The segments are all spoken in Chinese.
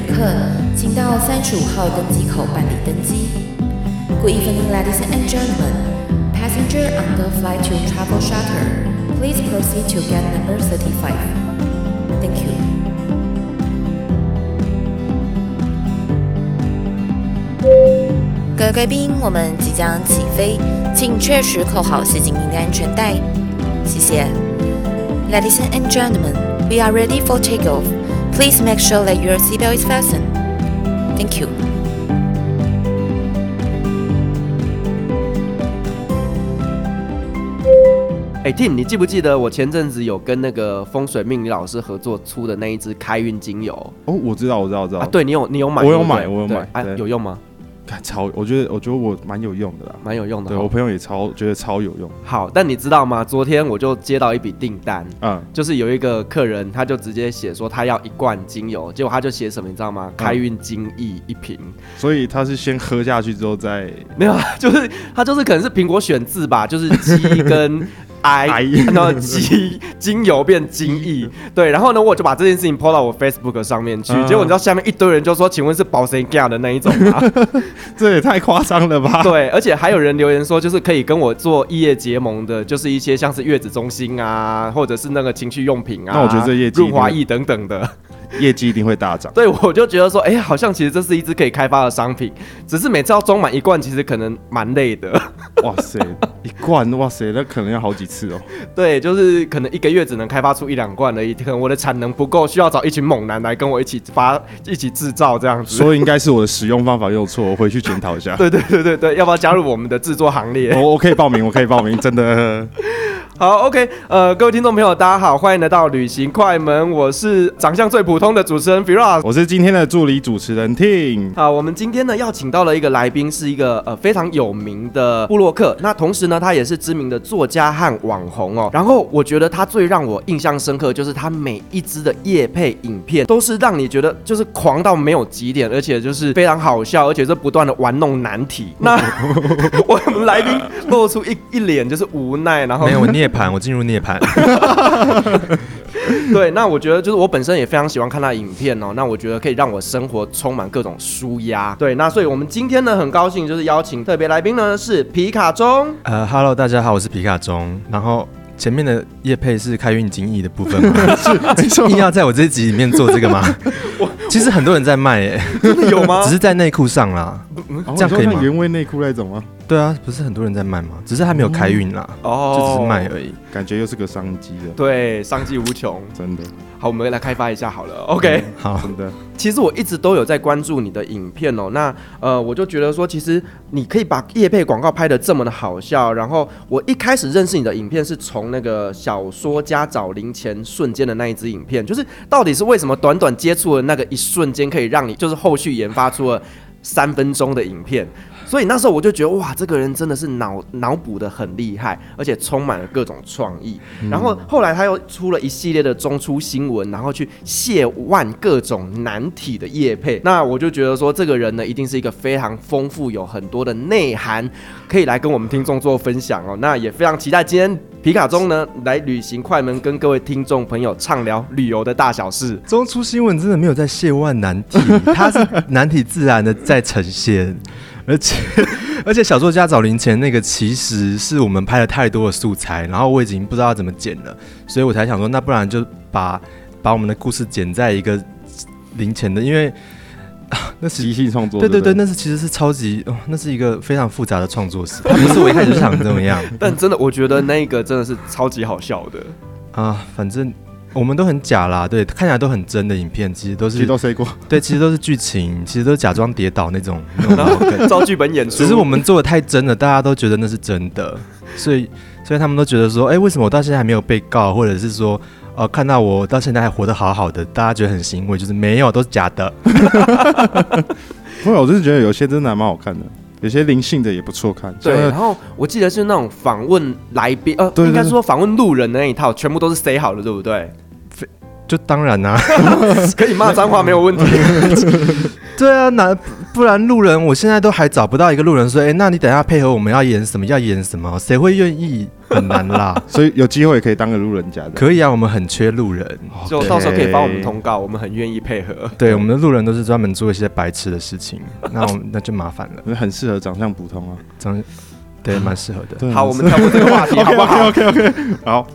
旅客，请到三十五号登机口办理登机。Good evening, ladies and gentlemen. Passenger on the flight to Travel Charter, please proceed to gate number thirty-five. Thank you. 各位贵宾，我们即将起飞，请确实扣好系紧您的安全带。谢谢。Ladies and gentlemen, we are ready for takeoff. Please make sure that your seatbelt is fastened. Thank you. 哎，Tim，你记不记得我前阵子有跟那个风水命理老师合作出的那一支开运精油？哦，我知道，我知道，我知道。啊，对你有，你有买？我有买，我有买。哎，有用吗？超，我觉得我觉得我蛮有用的啦，蛮有用的。对我朋友也超觉得超有用。好，但你知道吗？昨天我就接到一笔订单，嗯，就是有一个客人，他就直接写说他要一罐精油，结果他就写什么，你知道吗？开运精液一瓶。所以他是先喝下去之后再没有，就是他就是可能是苹果选字吧，就是鸡跟。I，然后精精油变精液，对，然后呢，我就把这件事情 po 到我 Facebook 上面去，结果你知道下面一堆人就说，请问是保谁家的那一种吗？这也太夸张了吧？对，而且还有人留言说，就是可以跟我做异业结盟的，就是一些像是月子中心啊，或者是那个情趣用品啊，那我觉得这业绩润滑液等等的。业绩一定会大涨。对，我就觉得说，哎、欸，好像其实这是一支可以开发的商品，只是每次要装满一罐，其实可能蛮累的。哇塞，一罐，哇塞，那可能要好几次哦。对，就是可能一个月只能开发出一两罐而已，可能我的产能不够，需要找一群猛男来跟我一起发、一起制造这样子。所以应该是我的使用方法用错，我回去检讨一下。对对对对对，要不要加入我们的制作行列？我我可以报名，我可以报名，真的。好，OK，呃，各位听众朋友，大家好，欢迎来到旅行快门，我是长相最普通的主持人 Firas，我是今天的助理主持人 Tim。好，我们今天呢要请到了一个来宾，是一个呃非常有名的布洛克，那同时呢他也是知名的作家和网红哦。然后我觉得他最让我印象深刻，就是他每一支的夜配影片都是让你觉得就是狂到没有极点，而且就是非常好笑，而且是不断的玩弄难题。那 我们来宾露出一一脸就是无奈，然后没有你也。盘，我进入涅槃。对，那我觉得就是我本身也非常喜欢看他的影片哦。那我觉得可以让我生活充满各种舒压。对，那所以我们今天呢很高兴，就是邀请特别来宾呢是皮卡中。呃，Hello，大家好，我是皮卡中。然后前面的叶配是开运精液的部分吗？是，硬要在我这一集里面做这个吗？我其实很多人在卖哎，真的有吗？只是在内裤上啦，这样可以吗？原味内裤那种吗？对啊，不是很多人在卖吗？只是还没有开运啦，哦，就只是卖而已。感觉又是个商机的，对，商机无穷，真的。好，我们来开发一下好了。OK，嗯，好，真的。其实我一直都有在关注你的影片哦。那呃，我就觉得说，其实你可以把叶配广告拍的这么的好笑。然后我一开始认识你的影片是从那个小说家找零钱瞬间的那一支影片，就是到底是为什么短短接触的那个一瞬间，可以让你就是后续研发出了三分钟的影片？所以那时候我就觉得哇，这个人真的是脑脑补得很厉害，而且充满了各种创意。然后后来他又出了一系列的中出新闻，然后去解万各种难题的业配。那我就觉得说，这个人呢，一定是一个非常丰富、有很多的内涵，可以来跟我们听众做分享哦。那也非常期待今天皮卡中呢来旅行快门，跟各位听众朋友畅聊旅游的大小事。中出新闻真的没有在解万难题，他是难题自然的在呈现。而且而且，小作家找零钱那个其实是我们拍了太多的素材，然后我已经不知道要怎么剪了，所以我才想说，那不然就把把我们的故事剪在一个零钱的，因为那是即兴创作，对对对，那是其实是超级哦，那是一个非常复杂的创作史，不是我一开始就想这么样，但真的我觉得那个真的是超级好笑的啊，反正。我们都很假啦，对，看起来都很真的影片，其实都是，其实都谁过？对，其实都是剧情，其实都是假装跌倒那种，照 剧本演出。只是我们做的太真了，大家都觉得那是真的，所以，所以他们都觉得说，哎、欸，为什么我到现在还没有被告，或者是说，呃，看到我到现在还活得好好的，大家觉得很欣慰，就是没有，都是假的。不过我就是觉得有些真的还蛮好看的。有些灵性的也不错看，对。然后我记得是那种访问来宾，呃，对对对，应该说访问路人的那一套，全部都是塞好的，对不对？就当然啦、啊，可以骂脏话没有问题。对啊，那不然路人我现在都还找不到一个路人说，哎、欸，那你等一下配合我们要演什么？要演什么？谁会愿意？很难啦。所以有机会可以当个路人甲的。可以啊，我们很缺路人，就到时候可以帮我们通告，我们很愿意配合。对，我们的路人都是专门做一些白痴的事情，那我那就麻烦了。很适合长相普通啊，长对，蛮适合的。好，我们跳过这个话题，好不好？OK OK。好，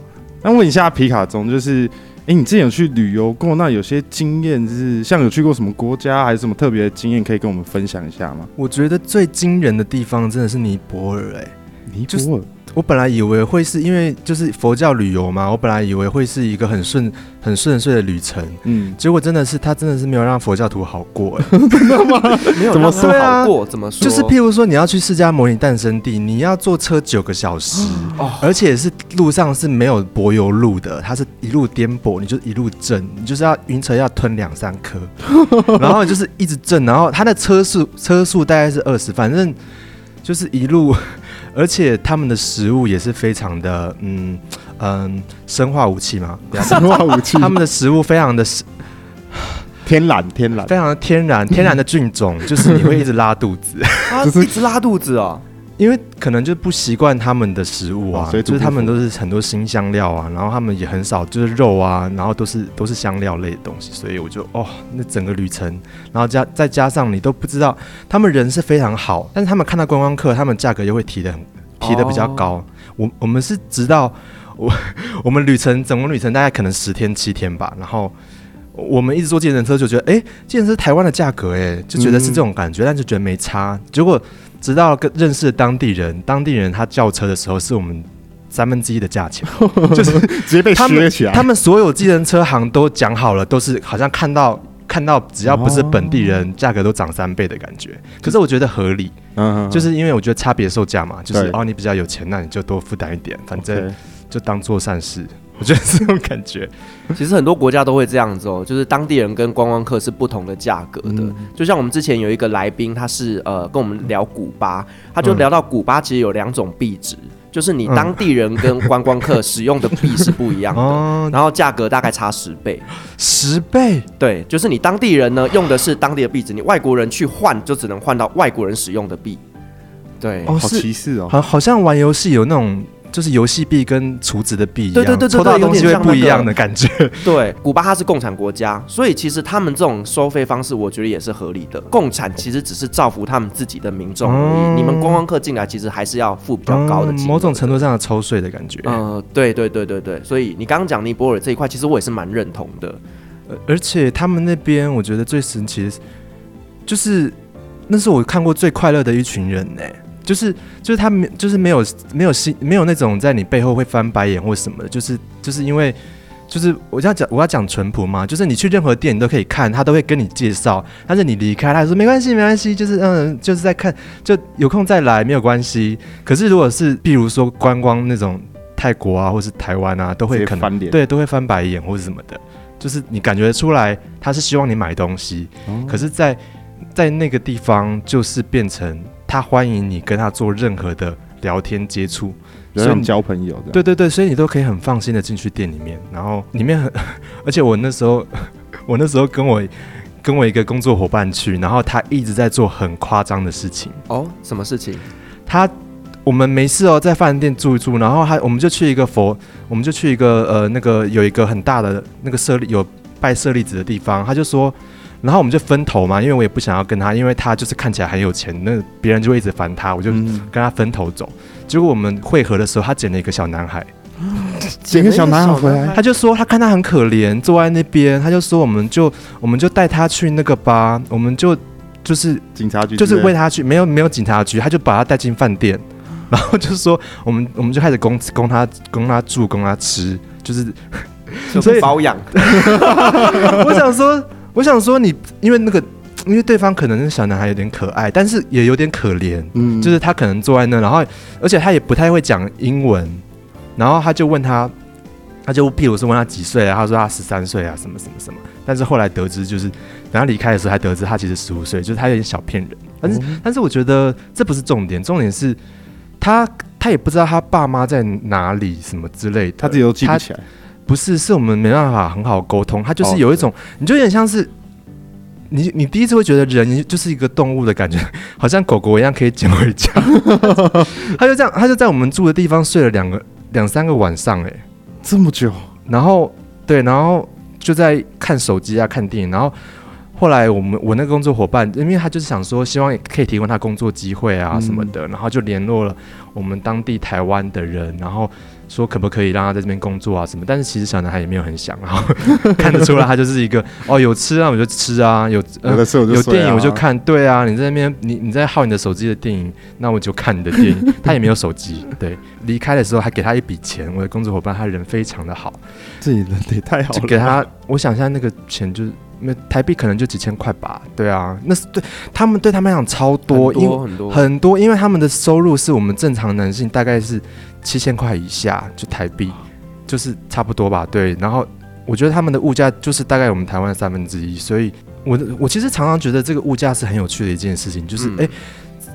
那问一下皮卡中，就是。哎，你之前有去旅游过？那有些经验是像有去过什么国家，还有什么特别的经验，可以跟我们分享一下吗？我觉得最惊人的地方真的是尼泊尔，哎，尼泊尔。我本来以为会是因为就是佛教旅游嘛，我本来以为会是一个很顺很顺遂的旅程，嗯，结果真的是他真的是没有让佛教徒好过，哎，真的吗？没有怎么说好过？怎么说？就是譬如说你要去释迦牟尼诞生地，你要坐车九个小时，哦，而且是路上是没有柏油路的，它是一路颠簸，你就一路震，你就是要晕车要吞两三颗，然后就是一直震，然后它的车速车速大概是二十，反正就是一路。而且他们的食物也是非常的，嗯嗯，生化武器嘛，生化武器。他们的食物非常的天然，天然，非常的天然，天然的菌种，就是你会一直拉肚子，就是一直拉肚子哦。因为可能就不习惯他们的食物啊，所以就是他们都是很多新香料啊，然后他们也很少就是肉啊，然后都是都是香料类的东西，所以我就哦，那整个旅程，然后加再加上你都不知道，他们人是非常好，但是他们看到观光客，他们价格又会提的很提的比较高。哦、我我们是直到我我们旅程整个旅程大概可能十天七天吧，然后我们一直坐计程车就觉得，哎，计程车台湾的价格，哎，就觉得是这种感觉，嗯、但就觉得没差，结果。直到跟认识的当地人，当地人他叫车的时候是我们三分之一的价钱，就是直接被削起来。他们所有计程车行都讲好了，都是好像看到看到只要不是本地人，价格都涨三倍的感觉。可是我觉得合理，嗯，就是因为我觉得差别售价嘛，就是哦，你比较有钱，那你就多负担一点，反正就当做善事。我觉得是这种感觉，其实很多国家都会这样子哦，就是当地人跟观光客是不同的价格的。嗯、就像我们之前有一个来宾，他是呃跟我们聊古巴，他就聊到古巴其实有两种币值，嗯、就是你当地人跟观光客使用的币是不一样的，嗯、然后价格大概差十倍，十倍，对，就是你当地人呢用的是当地的币值，你外国人去换就只能换到外国人使用的币，对，哦，好歧视哦，好，好像玩游戏有那种。就是游戏币跟储值的币一样，对对对，抽到东西会不一样的感觉。对，古巴它是共产国家，所以其实他们这种收费方式，我觉得也是合理的。共产其实只是造福他们自己的民众而已，嗯、你们观光客进来，其实还是要付比较高的钱、嗯，某种程度上的抽税的感觉。嗯，对对对对对，所以你刚刚讲尼泊尔这一块，其实我也是蛮认同的。而且他们那边，我觉得最神奇的是，就是那是我看过最快乐的一群人呢、欸。就是就是他没就是没有没有心没有那种在你背后会翻白眼或什么的，就是就是因为就是我要讲我要讲淳朴嘛，就是你去任何店你都可以看，他都会跟你介绍，但是你离开他说没关系没关系，就是嗯就是在看就有空再来没有关系。可是如果是比如说观光那种泰国啊或是台湾啊，都会可能对，都会翻白眼或是什么的，就是你感觉出来他是希望你买东西，哦、可是在在那个地方就是变成。他欢迎你跟他做任何的聊天接触，所以交朋友。对对对，所以你都可以很放心的进去店里面，然后里面很，而且我那时候，我那时候跟我跟我一个工作伙伴去，然后他一直在做很夸张的事情。哦，什么事情？他我们没事哦，在饭店住一住，然后他我们就去一个佛，我们就去一个呃那个有一个很大的那个舍利有拜舍利子的地方，他就说。然后我们就分头嘛，因为我也不想要跟他，因为他就是看起来很有钱，那别人就会一直烦他，我就跟他分头走。嗯、结果我们会合的时候，他捡了一个小男孩，捡 个小男孩回来，他就说他看他很可怜，坐在那边，他就说我们就我们就带他去那个吧，我们就就是警察局，就是为他去，没有没有警察局，他就把他带进饭店，然后就说我们我们就开始供供他供他住供他吃，就是所以包养。我想说。我想说你，因为那个，因为对方可能那小男孩有点可爱，但是也有点可怜，嗯，就是他可能坐在那，然后而且他也不太会讲英文，然后他就问他，他就譬如是问他几岁啊，他说他十三岁啊，什么什么什么，但是后来得知就是等他离开的时候才得知他其实十五岁，就是他有点小骗人，但是、嗯、但是我觉得这不是重点，重点是他他也不知道他爸妈在哪里什么之类的，他自己都记不起来。不是，是我们没办法很好沟通。他就是有一种，你就有点像是，你你第一次会觉得人就是一个动物的感觉，好像狗狗一样可以捡回家。他就这样，他就在我们住的地方睡了两个两三个晚上，哎，这么久。然后对，然后就在看手机啊，看电影。然后后来我们我那个工作伙伴，因为他就是想说，希望可以提供他工作机会啊什么的，嗯、然后就联络了我们当地台湾的人，然后。说可不可以让他在这边工作啊什么？但是其实小男孩也没有很想，然 后看得出来他就是一个哦，有吃啊我就吃啊，有有的时候有电影我就看，对啊，你在那边你你在耗你的手机的电影，那我就看你的电影。他也没有手机，对，离开的时候还给他一笔钱。我的工作伙伴他人非常的好，自己人也太好了，就给他，我想一下那个钱就是那台币可能就几千块吧，对啊，那是对他们对他们来讲超多，很多很多很多，因为他们的收入是我们正常男性大概是。七千块以下就台币，就是差不多吧。对，然后我觉得他们的物价就是大概我们台湾的三分之一，所以我我其实常常觉得这个物价是很有趣的一件事情，就是哎、嗯，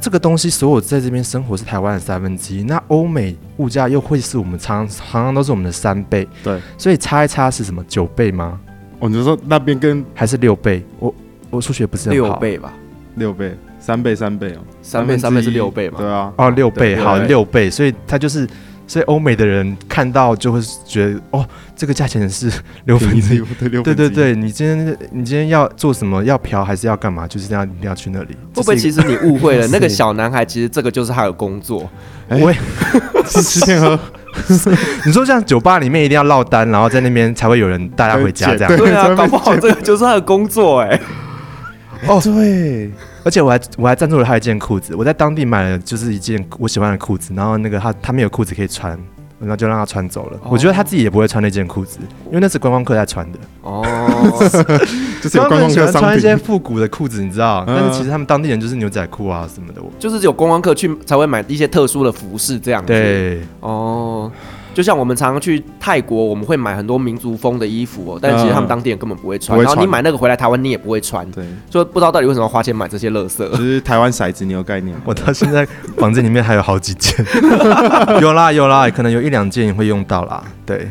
这个东西所有在这边生活是台湾的三分之一，那欧美物价又会是我们常常常都是我们的三倍，对，所以差一差是什么九倍吗？我就说那边跟还是六倍？我我数学不是很好，六倍吧？六倍。三倍三倍哦，三倍三倍是六倍嘛？对啊，哦六倍好六倍，所以他就是，所以欧美的人看到就会觉得哦，这个价钱是六分之一，对对对，你今天你今天要做什么？要嫖还是要干嘛？就是这样，一定要去那里。会不会其实你误会了？那个小男孩其实这个就是他的工作，我是 吃天喝。你说像酒吧里面一定要落单，然后在那边才会有人带他回家这样？对啊，搞不好这个就是他的工作哎。哦，对。而且我还我还赞助了他一件裤子，我在当地买了就是一件我喜欢的裤子，然后那个他他没有裤子可以穿，然后就让他穿走了。Oh. 我觉得他自己也不会穿那件裤子，因为那是观光客在穿的。哦，oh. 就是有观光客喜欢穿一些复古的裤子，你知道？嗯、但是其实他们当地人就是牛仔裤啊什么的，就是只有观光客去才会买一些特殊的服饰这样子。对，哦。Oh. 就像我们常常去泰国，我们会买很多民族风的衣服哦，但其实他们当地人根本不会穿。然后你买那个回来台湾，你也不会穿。对，就不知道到底为什么要花钱买这些垃圾。其实台湾骰子，你有概念？我到现在房间里面还有好几件，有啦有啦，可能有一两件你会用到啦。对，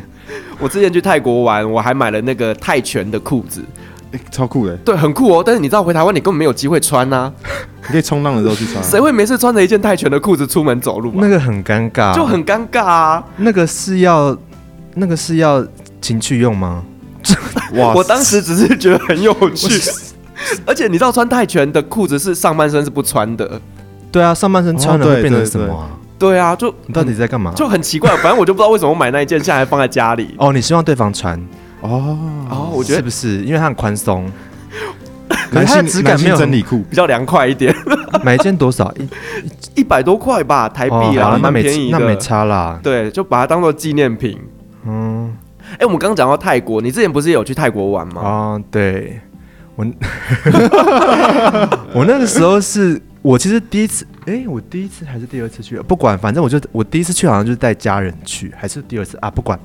我之前去泰国玩，我还买了那个泰拳的裤子。欸、超酷的，对，很酷哦。但是你知道回台湾你根本没有机会穿呐、啊，你可以冲浪的时候去穿。谁会没事穿着一件泰拳的裤子出门走路？那个很尴尬，就很尴尬啊。那个是要，那个是要情趣用吗？哇！我当时只是觉得很有趣，而且你知道穿泰拳的裤子是上半身是不穿的。对啊，上半身穿了会变成什么、啊哦对对对？对啊，就你到底在干嘛？就很奇怪，反正我就不知道为什么我买那一件，现在还放在家里。哦，你希望对方穿？哦哦，我觉得是不是？因为它很宽松。可是它的质感没有真理裤比较凉快一点。买一件多少？一一百多块吧，台币啊，蛮便宜的。那没差啦。对，就把它当做纪念品。嗯。哎，我们刚刚讲到泰国，你之前不是有去泰国玩吗？哦，对。我 我那个时候是我其实第一次，哎，我第一次还是第二次去？不管，反正我就我第一次去好像就是带家人去，还是第二次啊？不管。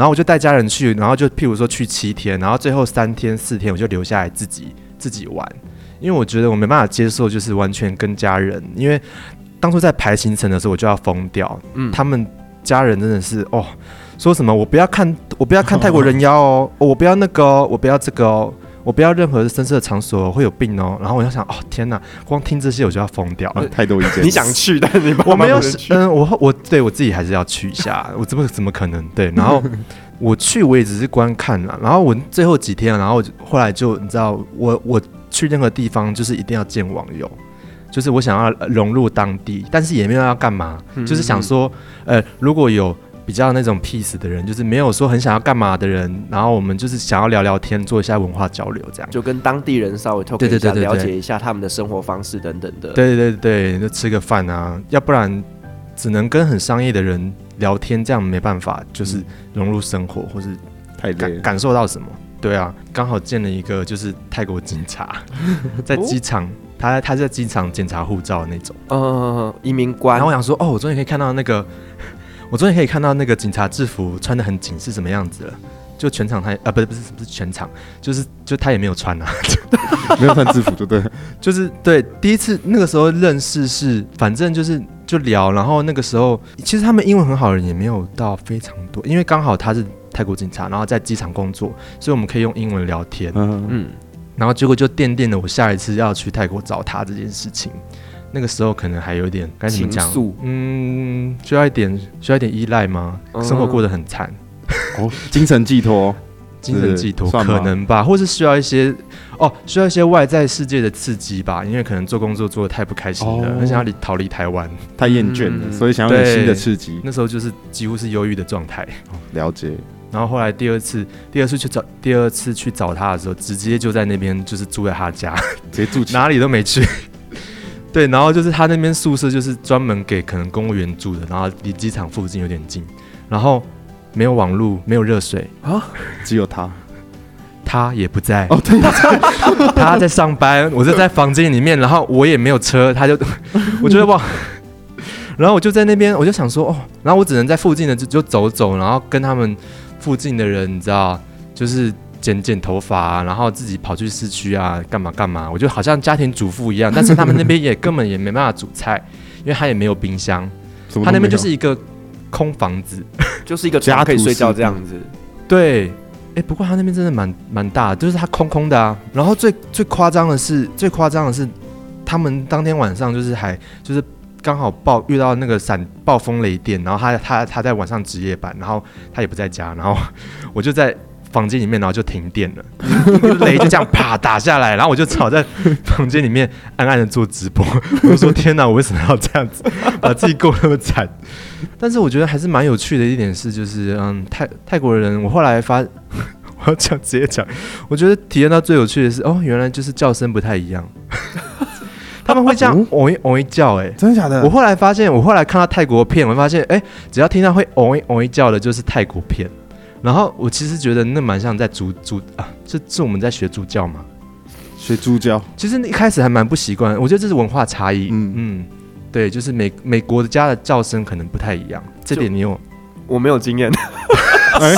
然后我就带家人去，然后就譬如说去七天，然后最后三天四天我就留下来自己自己玩，因为我觉得我没办法接受就是完全跟家人，因为当初在排行程的时候我就要疯掉，嗯，他们家人真的是哦，说什么我不要看我不要看泰国人妖哦，哦，我不要那个哦，我不要这个哦。我不要任何的声色场所会有病哦，然后我就想哦天哪，光听这些我就要疯掉了，太多意见。你想去，但是你我没有，嗯，我我对我自己还是要去一下，我怎么怎么可能对？然后我去我也只是观看了，然后我最后几天，然后后来就你知道，我我去任何地方就是一定要见网友，就是我想要融入当地，但是也没有要干嘛，就是想说，呃，如果有。比较那种 peace 的人，就是没有说很想要干嘛的人，然后我们就是想要聊聊天，做一下文化交流，这样就跟当地人稍微透过一下，了解一下他们的生活方式等等的。对对对，就吃个饭啊，要不然只能跟很商业的人聊天，这样没办法，就是融入生活，或是太感感受到什么。对啊，刚好见了一个就是泰国警察，在机场，他他在机场检查护照的那种，嗯，移民官。然后我想说，哦，我终于可以看到那个。我终于可以看到那个警察制服穿的很紧是什么样子了，就全场他啊不是不是不是全场，就是就他也没有穿啊，没有穿制服就对，就是对第一次那个时候认识是反正就是就聊，然后那个时候其实他们英文很好的人也没有到非常多，因为刚好他是泰国警察，然后在机场工作，所以我们可以用英文聊天，嗯。嗯，然后结果就奠定了我下一次要去泰国找他这件事情。那个时候可能还有一点该怎么讲？嗯，需要一点需要一点依赖吗？嗯、生活过得很惨，哦，精神寄托，精神寄托可能吧，或是需要一些哦，需要一些外在世界的刺激吧，因为可能做工作做的太不开心了，哦、很想要离逃离台湾，太厌倦了，嗯、所以想要有新的刺激。那时候就是几乎是忧郁的状态。了解。然后后来第二次，第二次去找，第二次去找他的时候，直接就在那边，就是住在他家，直接住，哪里都没去。对，然后就是他那边宿舍就是专门给可能公务员住的，然后离机场附近有点近，然后没有网络，没有热水啊，只有他，他也不在。哦，对，他在上班，我就在房间里面，然后我也没有车，他就，我觉得哇，然后我就在那边，我就想说哦，然后我只能在附近的就就走走，然后跟他们附近的人，你知道，就是。剪剪头发啊，然后自己跑去市区啊，干嘛干嘛？我就好像家庭主妇一样，但是他们那边也根本也没办法煮菜，因为他也没有冰箱，他那边就是一个空房子，就是一个家可以睡觉这样子。对，哎、欸，不过他那边真的蛮蛮大的，就是他空空的啊。然后最最夸张的是，最夸张的是，他们当天晚上就是还就是刚好暴遇到那个闪暴风雷电，然后他他他在晚上值夜班，然后他也不在家，然后我就在。房间里面，然后就停电了，雷就这样啪打下来，然后我就吵在房间里面暗暗的做直播。我说：“天哪，我为什么要这样子把自己过那么惨？”但是我觉得还是蛮有趣的一点是，就是嗯，泰泰国人，我后来发，我要讲直接讲，我觉得体验到最有趣的是，哦，原来就是叫声不太一样，他们会这样哦一哦一叫，哎，真的假的？我后来发现，我后来看到泰国片，我发现，哎，只要听到会哦一哦一叫的，就是泰国片。然后我其实觉得那蛮像在猪猪啊，这是我们在学猪叫嘛？学猪叫，其实一开始还蛮不习惯，我觉得这是文化差异。嗯嗯，对，就是美美国的家的叫声可能不太一样，这点你有？我没有经验。哎，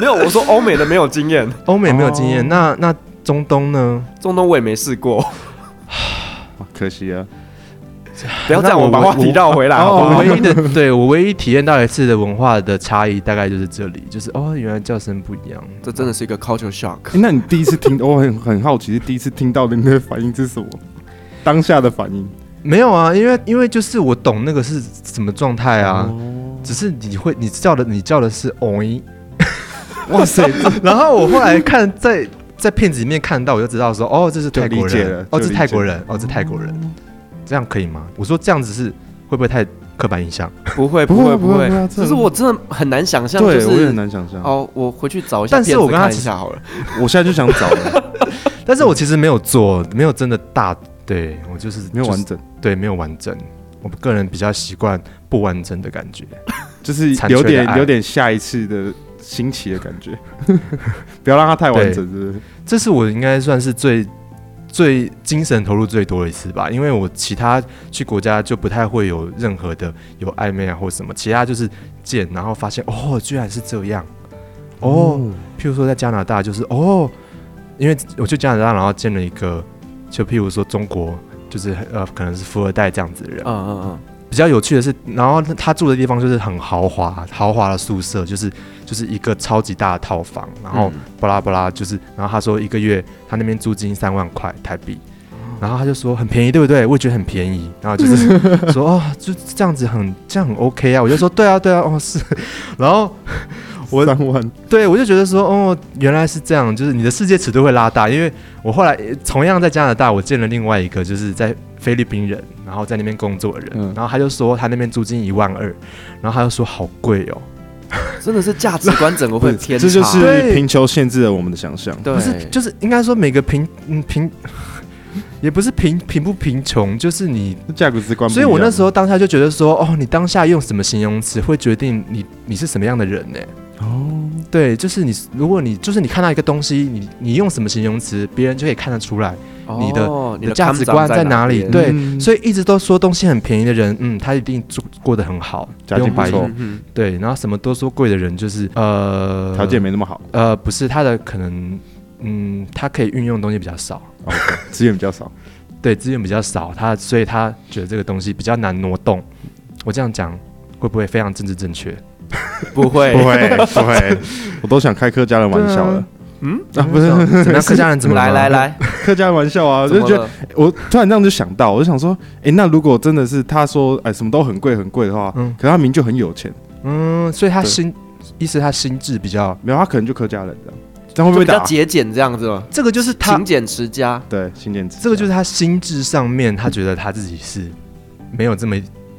没有，我说欧美的没有经验，欧美没有经验。哦、那那中东呢？中东我也没试过，可惜啊。不要这样，我把话题绕回来。我唯一的，对我唯一体验到一次的文化的差异，大概就是这里，就是哦，原来叫声不一样，这真的是一个 culture shock。那你第一次听，我很很好奇，第一次听到的那个反应是什么？当下的反应？没有啊，因为因为就是我懂那个是什么状态啊，只是你会你叫的你叫的是哦，哇塞！然后我后来看在在片子里面看到，我就知道说哦，这是泰国人，哦，这是泰国人，哦，这是泰国人。这样可以吗？我说这样子是会不会太刻板印象？不会，不会，不会。可是我真的很难想象，对，我也很难想象。哦，我回去找一下，但是我跟他一下好了。我现在就想找了，但是我其实没有做，没有真的大，对我就是没有完整，对，没有完整。我个人比较习惯不完整的感觉，就是有点有点下一次的新奇的感觉，不要让它太完整，是不是？这是我应该算是最。最精神投入最多的一次吧，因为我其他去国家就不太会有任何的有暧昧啊或什么，其他就是见，然后发现哦，居然是这样哦。譬如说在加拿大就是哦，因为我去加拿大，然后见了一个，就譬如说中国，就是呃可能是富二代这样子的人，嗯嗯嗯。比较有趣的是，然后他住的地方就是很豪华，豪华的宿舍，就是就是一个超级大的套房，然后巴拉巴拉，就是，然后他说一个月他那边租金三万块台币，然后他就说很便宜，对不对？我也觉得很便宜，然后就是 说哦，就这样子很这样很 OK 啊，我就说对啊对啊，哦是，然后我三万，对我就觉得说哦原来是这样，就是你的世界尺度会拉大，因为我后来同样在加拿大，我见了另外一个就是在。菲律宾人，然后在那边工作的人，嗯、然后他就说他那边租金一万二，然后他就说好贵哦，真的是价值观整个会偏差，这就是贫穷限制了我们的想象。对，不是就是应该说每个贫嗯贫，也不是贫贫不贫穷，就是你价值观。所以我那时候当下就觉得说，哦，你当下用什么形容词会决定你你是什么样的人呢？哦，对，就是你如果你就是你看到一个东西，你你用什么形容词，别人就可以看得出来。你的你的价值观在哪里？对，所以一直都说东西很便宜的人，嗯，他一定住过得很好，家境不错。对，然后什么都说贵的人，就是呃，条件没那么好。呃，不是他的可能，嗯，他可以运用的东西比较少，资源比较少。对，资源比较少，他所以他觉得这个东西比较难挪动。我这样讲会不会非常政治正确？不会，不会，不会。我都想开客家的玩笑了。嗯？啊，不是 怎么样？客家人怎么 来来来，客家玩笑啊，就觉得我突然这样就想到，我就想说，哎，那如果真的是他说，哎，什么都很贵很贵的话，嗯。可他明明就很有钱，嗯，所以他心意思他心智比较，没有他可能就客家人这样，这样会不会比较节俭这样子吗？这个就是他勤俭持家。对，勤俭持，这个就是他心智上面，他觉得他自己是没有这么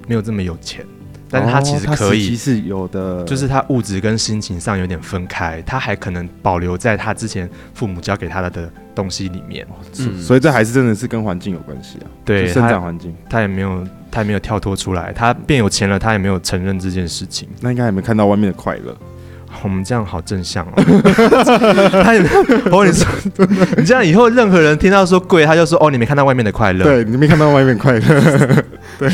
没有这么有钱，但是他其实哦可以，实际是有的，就是他物质跟心情上有点分开，他还可能保留在他之前父母教给他的的东西里面。嗯所以这还是真的是跟环境有关系啊，对，生长环境。他也没有他也没有跳脱出来，他变有钱了，他也没有承认这件事情。那应该还没看到外面的快乐，我们这样好正向哦。他也我跟你说，你这样以后任何人听到说贵，他就说哦，你没看到外面的快乐。对你没看到外面快乐，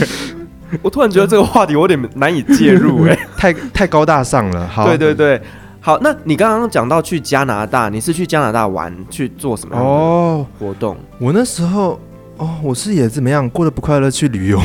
我突然觉得这个话题我有点难以介入 哎、太太高大上了。好，对对对，好，那你刚刚讲到去加拿大，你是去加拿大玩去做什么哦，活动？我那时候哦，我是也怎么样过得不快乐去旅游。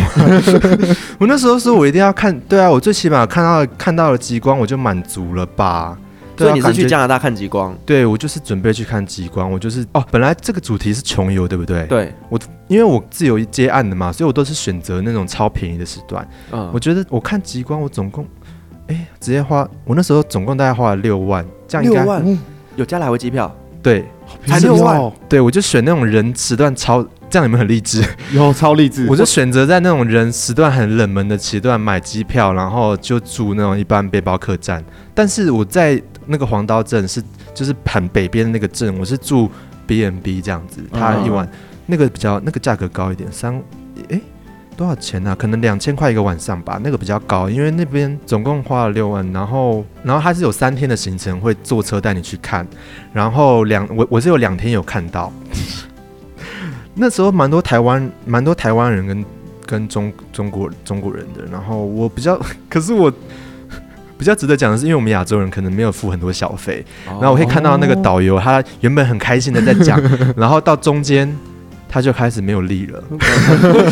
我那时候说我一定要看，对啊，我最起码看到看到了极光，我就满足了吧。对啊所以你是去加拿大看极光？对我就是准备去看极光，我就是哦，本来这个主题是穷游，对不对？，对，我因为我自由接案的嘛，所以我都是选择那种超便宜的时段。嗯，我觉得我看极光，我总共哎直接花，我那时候总共大概花了六万，这样应该嗯有加来回机票，对才六万哦，对，我就选那种人时段超，这样有没有很励志？有超励志，我就选择在那种人时段很冷门的时段买机票，然后就住那种一般背包客栈。但是我在那个黄刀镇是就是很北边的那个镇，我是住 B&B 这样子，它一晚、那个比较那个价格高一点，三诶多少钱呢、啊？可能两千块一个晚上吧，那个比较高，因为那边总共花了六万，然后然后它是有三天的行程，会坐车带你去看，然后两我我是有两天有看到，那时候蛮多台湾蛮多台湾人跟跟中中国中国人的，然后我比较 可是我。比较值得讲的是，因为我们亚洲人可能没有付很多小费，然后我可以看到那个导游，他原本很开心的在讲，然后到中间他就开始没有力了，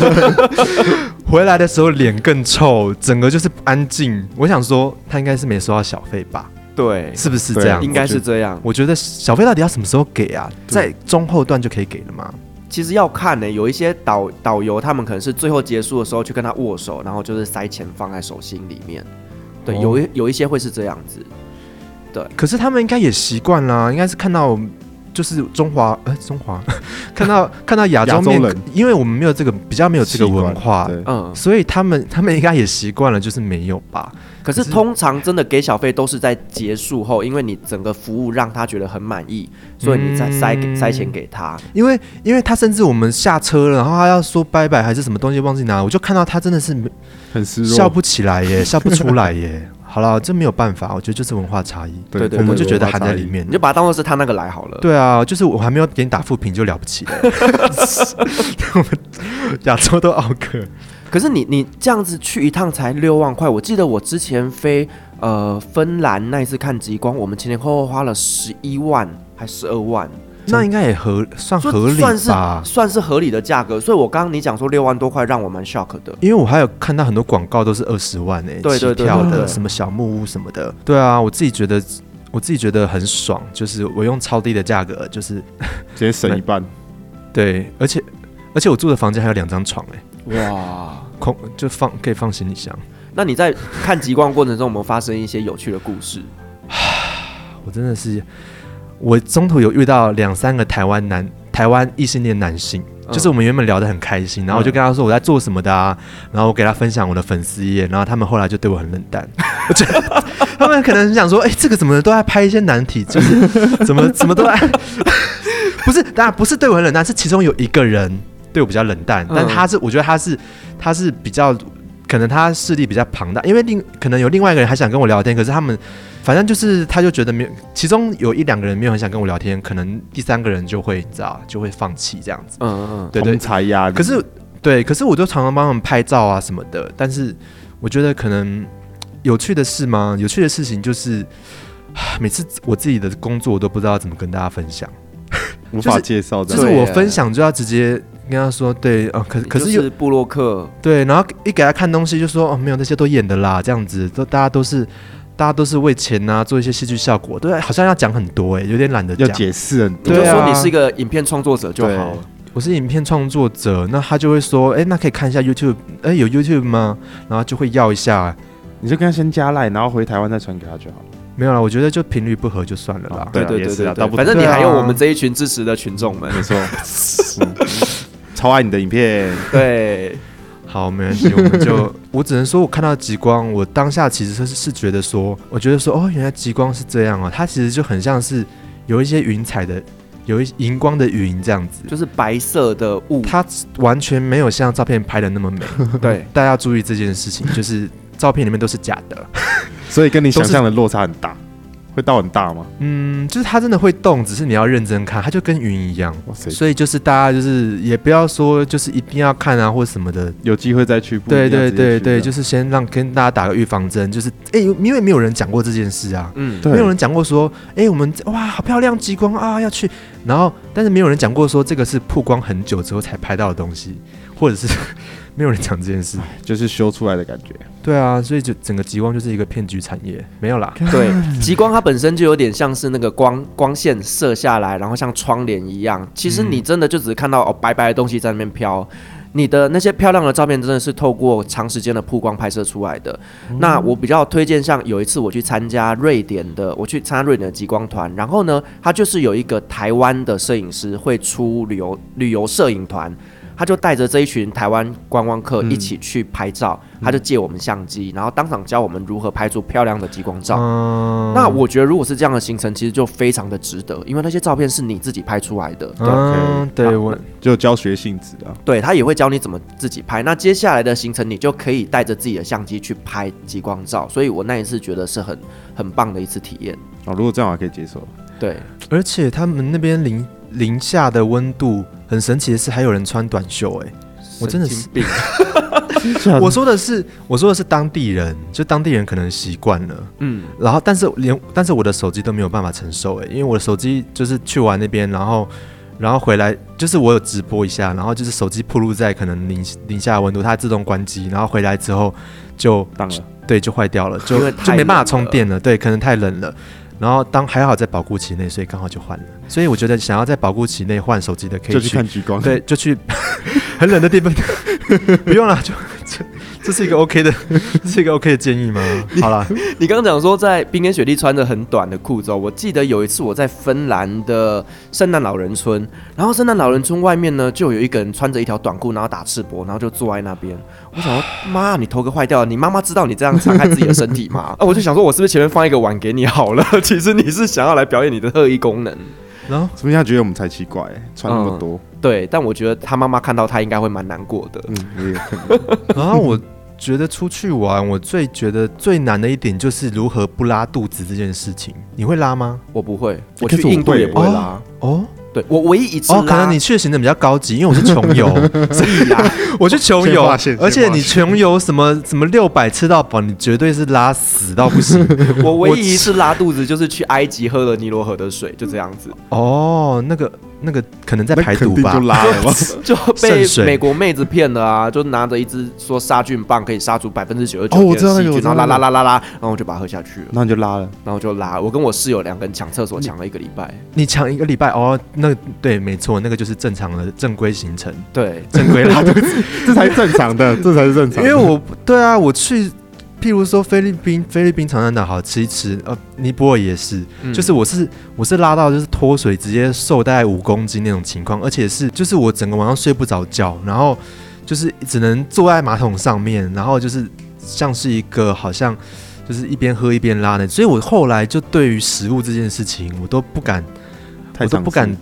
回来的时候脸更臭，整个就是不安静。我想说他应该是没收到小费吧？对，是不是这样？应该是这样。我觉得小费到底要什么时候给啊？在中后段就可以给了吗？其实要看呢、有一些导导游他们可能是最后结束的时候去跟他握手，然后就是塞钱放在手心里面。对，哦有一有一些会是这样子。对可是他们应该也习惯了，应该是看到就是中华呃中华 看到 看到亚洲面因为我们没有这个比较没有这个文化，嗯，所以他们他们应该也习惯了，就是没有吧？可是通常真的给小费都是在结束后，因为你整个服务让他觉得很满意，所以你再塞给、嗯塞钱给他。因为因为他甚至我们下车了，然后他要说拜拜还是什么东西忘记拿，我就看到他真的是很失落，笑不起来耶，笑不出来耶。好了，这没有办法，我觉得就是文化差异，对对我们就觉得含在里。面你就。把它当做是他那个来好了。对啊，就是我还没有给你打负评就了不起了。我们亚洲都奥克，可是你你这样子去一趟才六万块，我记得我之前飞呃芬兰那一次看极光，我们前前后后花了十一万还十二万，那应该也合算合理算是吧？算是合理的价格。所以我刚刚你讲说六万多块，让我蛮 shock 的。因为我还有看到很多广告都是二十万诶、欸，对对对起跳的对对什么小木屋什么的。对啊，我自己觉得我自己觉得很爽，就是我用超低的价格，就是直接省一半，对，而且而且我住的房间还有两张床诶、欸，哇，空就放可以放行李箱。那你在看极光过程中有没有发生一些有趣的故事？我真的是，我中途有遇到两三个台湾男台湾异性恋男性，嗯。就是我们原本聊得很开心，然后我就跟他说我在做什么的啊，然后我给他分享我的粉丝页，然后他们后来就对我很冷淡，我觉得他们可能想说，哎、这个怎么都在拍一些难题，就是 怎么怎么都在，不是，当然不是对我很冷淡，是其中有一个人对我比较冷淡，但他是我觉得他是他是比较。可能他势力比较庞大，因为另可能有另外一个人还想跟我聊天，可是他们反正就是他就觉得没有，其中有一两个人没有很想跟我聊天，可能第三个人就会你知道就会放弃这样子。嗯嗯嗯，对对同，才压力。可是对，可是我就常常帮他们拍照啊什么的，但是我觉得可能有趣的事吗？有趣的事情就是每次我自己的工作我都不知道怎么跟大家分享，无法介绍就是我分享就要直接跟他说，对，哦、可可是有就是布洛克，对，然后一给他看东西就说哦，没有那些都演的啦，这样子都大家都是大家都是为钱呐、啊，做一些戏剧效果，对，好像要讲很多哎、欸，有点懒得讲。要解释很多。你就说你是一个影片创作者就好了。我是影片创作者，那他就会说，哎、欸，那可以看一下 YouTube，哎、欸，有 YouTube 吗？然后就会要一下，你就跟他先加赖，然后回台湾再传给他就好了。没有了，我觉得就频率不合就算了啦。哦、对对对对，对，对，反正你还有我们这一群支持的群众们，没错，超爱你的影片。对，好，没问题，我们就，我只能说，我看到极光，我当下其实是是觉得说，我觉得说，哦，原来极光是这样哦，它其实就很像是有一些云彩的。有一荧光的云这样子，就是白色的雾，它完全没有像照片拍的那么美。对，大家要注意这件事情，就是照片里面都是假的，所以跟你想象的落差很大。会到很大吗？嗯，就是它真的会动，只是你要认真看，它就跟云一样。哇塞！所以就是大家就是也不要说就是一定要看啊或者什么的，有机会再去。对对对对，就是先让跟大家打个预防针，就是哎、欸，因为没有人讲过这件事啊，嗯，没有人讲过说，哎、欸，我们哇好漂亮极光啊要去，然后但是没有人讲过说这个是曝光很久之后才拍到的东西，或者是。没有人讲这件事，就是修出来的感觉。对啊，所以就整个极光就是一个骗局产业，没有啦。对，极光它本身就有点像是那个光光线射下来，然后像窗帘一样。其实你真的就只是看到哦白白的东西在那边飘，你的那些漂亮的照片真的是透过长时间的曝光拍摄出来的。那我比较推荐，像有一次我去参加瑞典的，我去参加瑞典的极光团，然后呢，它就是有一个台湾的摄影师会出旅游旅游摄影团。他就带着这一群台湾观光客一起去拍照，嗯、他就借我们相机，然后当场教我们如何拍出漂亮的极光照。嗯、那我觉得如果是这样的行程，其实就非常的值得，因为那些照片是你自己拍出来的。嗯，对，我就教学性质的。对，他也会教你怎么自己拍。那接下来的行程，你就可以带着自己的相机去拍极光照。所以我那一次觉得是很很棒的一次体验。哦，如果这样还可以接受。对，而且他们那边零零下的温度。很神奇的是，还有人穿短袖哎、欸，我真的是病。我说的是，我说的是当地人，就当地人可能习惯了，嗯，然后但是连但是我的手机都没有办法承受哎、欸，因为我的手机就是去玩那边，然后然后回来，就是我有直播一下，然后就是手机暴露在可能零零下的温度，它自动关机，然后回来之后就对，就坏掉了，就就没办法充电了，对，可能太冷了。然后当还好在保固期内，所以刚好就换了。所以我觉得想要在保固期内换手机的，可以去，就去看极光。对，就去 很冷的地方，不用了，就这这是一个 OK 的，这是一个 OK 的建议吗？好了，你刚刚讲说在冰天雪地穿着很短的裤子哦，我记得有一次我在芬兰的圣诞老人村，然后圣诞老人村外面呢就有一个人穿着一条短裤，然后打赤膊，然后就坐在那边。我想说，妈，你头壳坏掉了，你妈妈知道你这样残害自己的身体吗？啊，我就想说，我是不是前面放一个碗给你好了？其实你是想要来表演你的特异功能。然后，所以他觉得我们才奇怪，穿那么多。嗯、对，但我觉得他妈妈看到他应该会蛮难过的。嗯，然后我觉得出去玩，我最觉得最难的一点就是如何不拉肚子这件事情。你会拉吗？我不会，我去印度也不会拉。哦。哦对，我唯一一次哦，可能你去的行程比较高级，因为我是穷游，所以啊，我去穷游，而且你穷游什么什么六百吃到饱，你绝对是拉死到不行。我唯一一次拉肚子就是去埃及喝了尼罗河的水，就这样子。哦，那个。那个可能在排毒吧，就拉了吗？就被美国妹子骗了啊！就拿着一支说杀菌棒可以杀除百分之九十九的细菌，然后拉拉拉拉拉，然后我就把它喝下去了。那你就拉了，然后就拉。我跟我室友两个人抢厕所抢了一个礼拜。你抢一个礼拜哦？那对，没错，那个就是正常的正规行程。对，正规拉肚子，这才是正常的，这才是正常。因为我对啊，我去。譬如说菲律宾，菲律宾长滩岛好吃一吃，呃，尼泊尔也是，嗯、就是我是我是拉到就是脱水，直接瘦大概五公斤那种情况，而且是就是我整个晚上睡不着觉，然后就是只能坐在马桶上面，然后就是像是一个好像就是一边喝一边拉的，所以我后来就对于食物这件事情，我都不敢，我都不敢，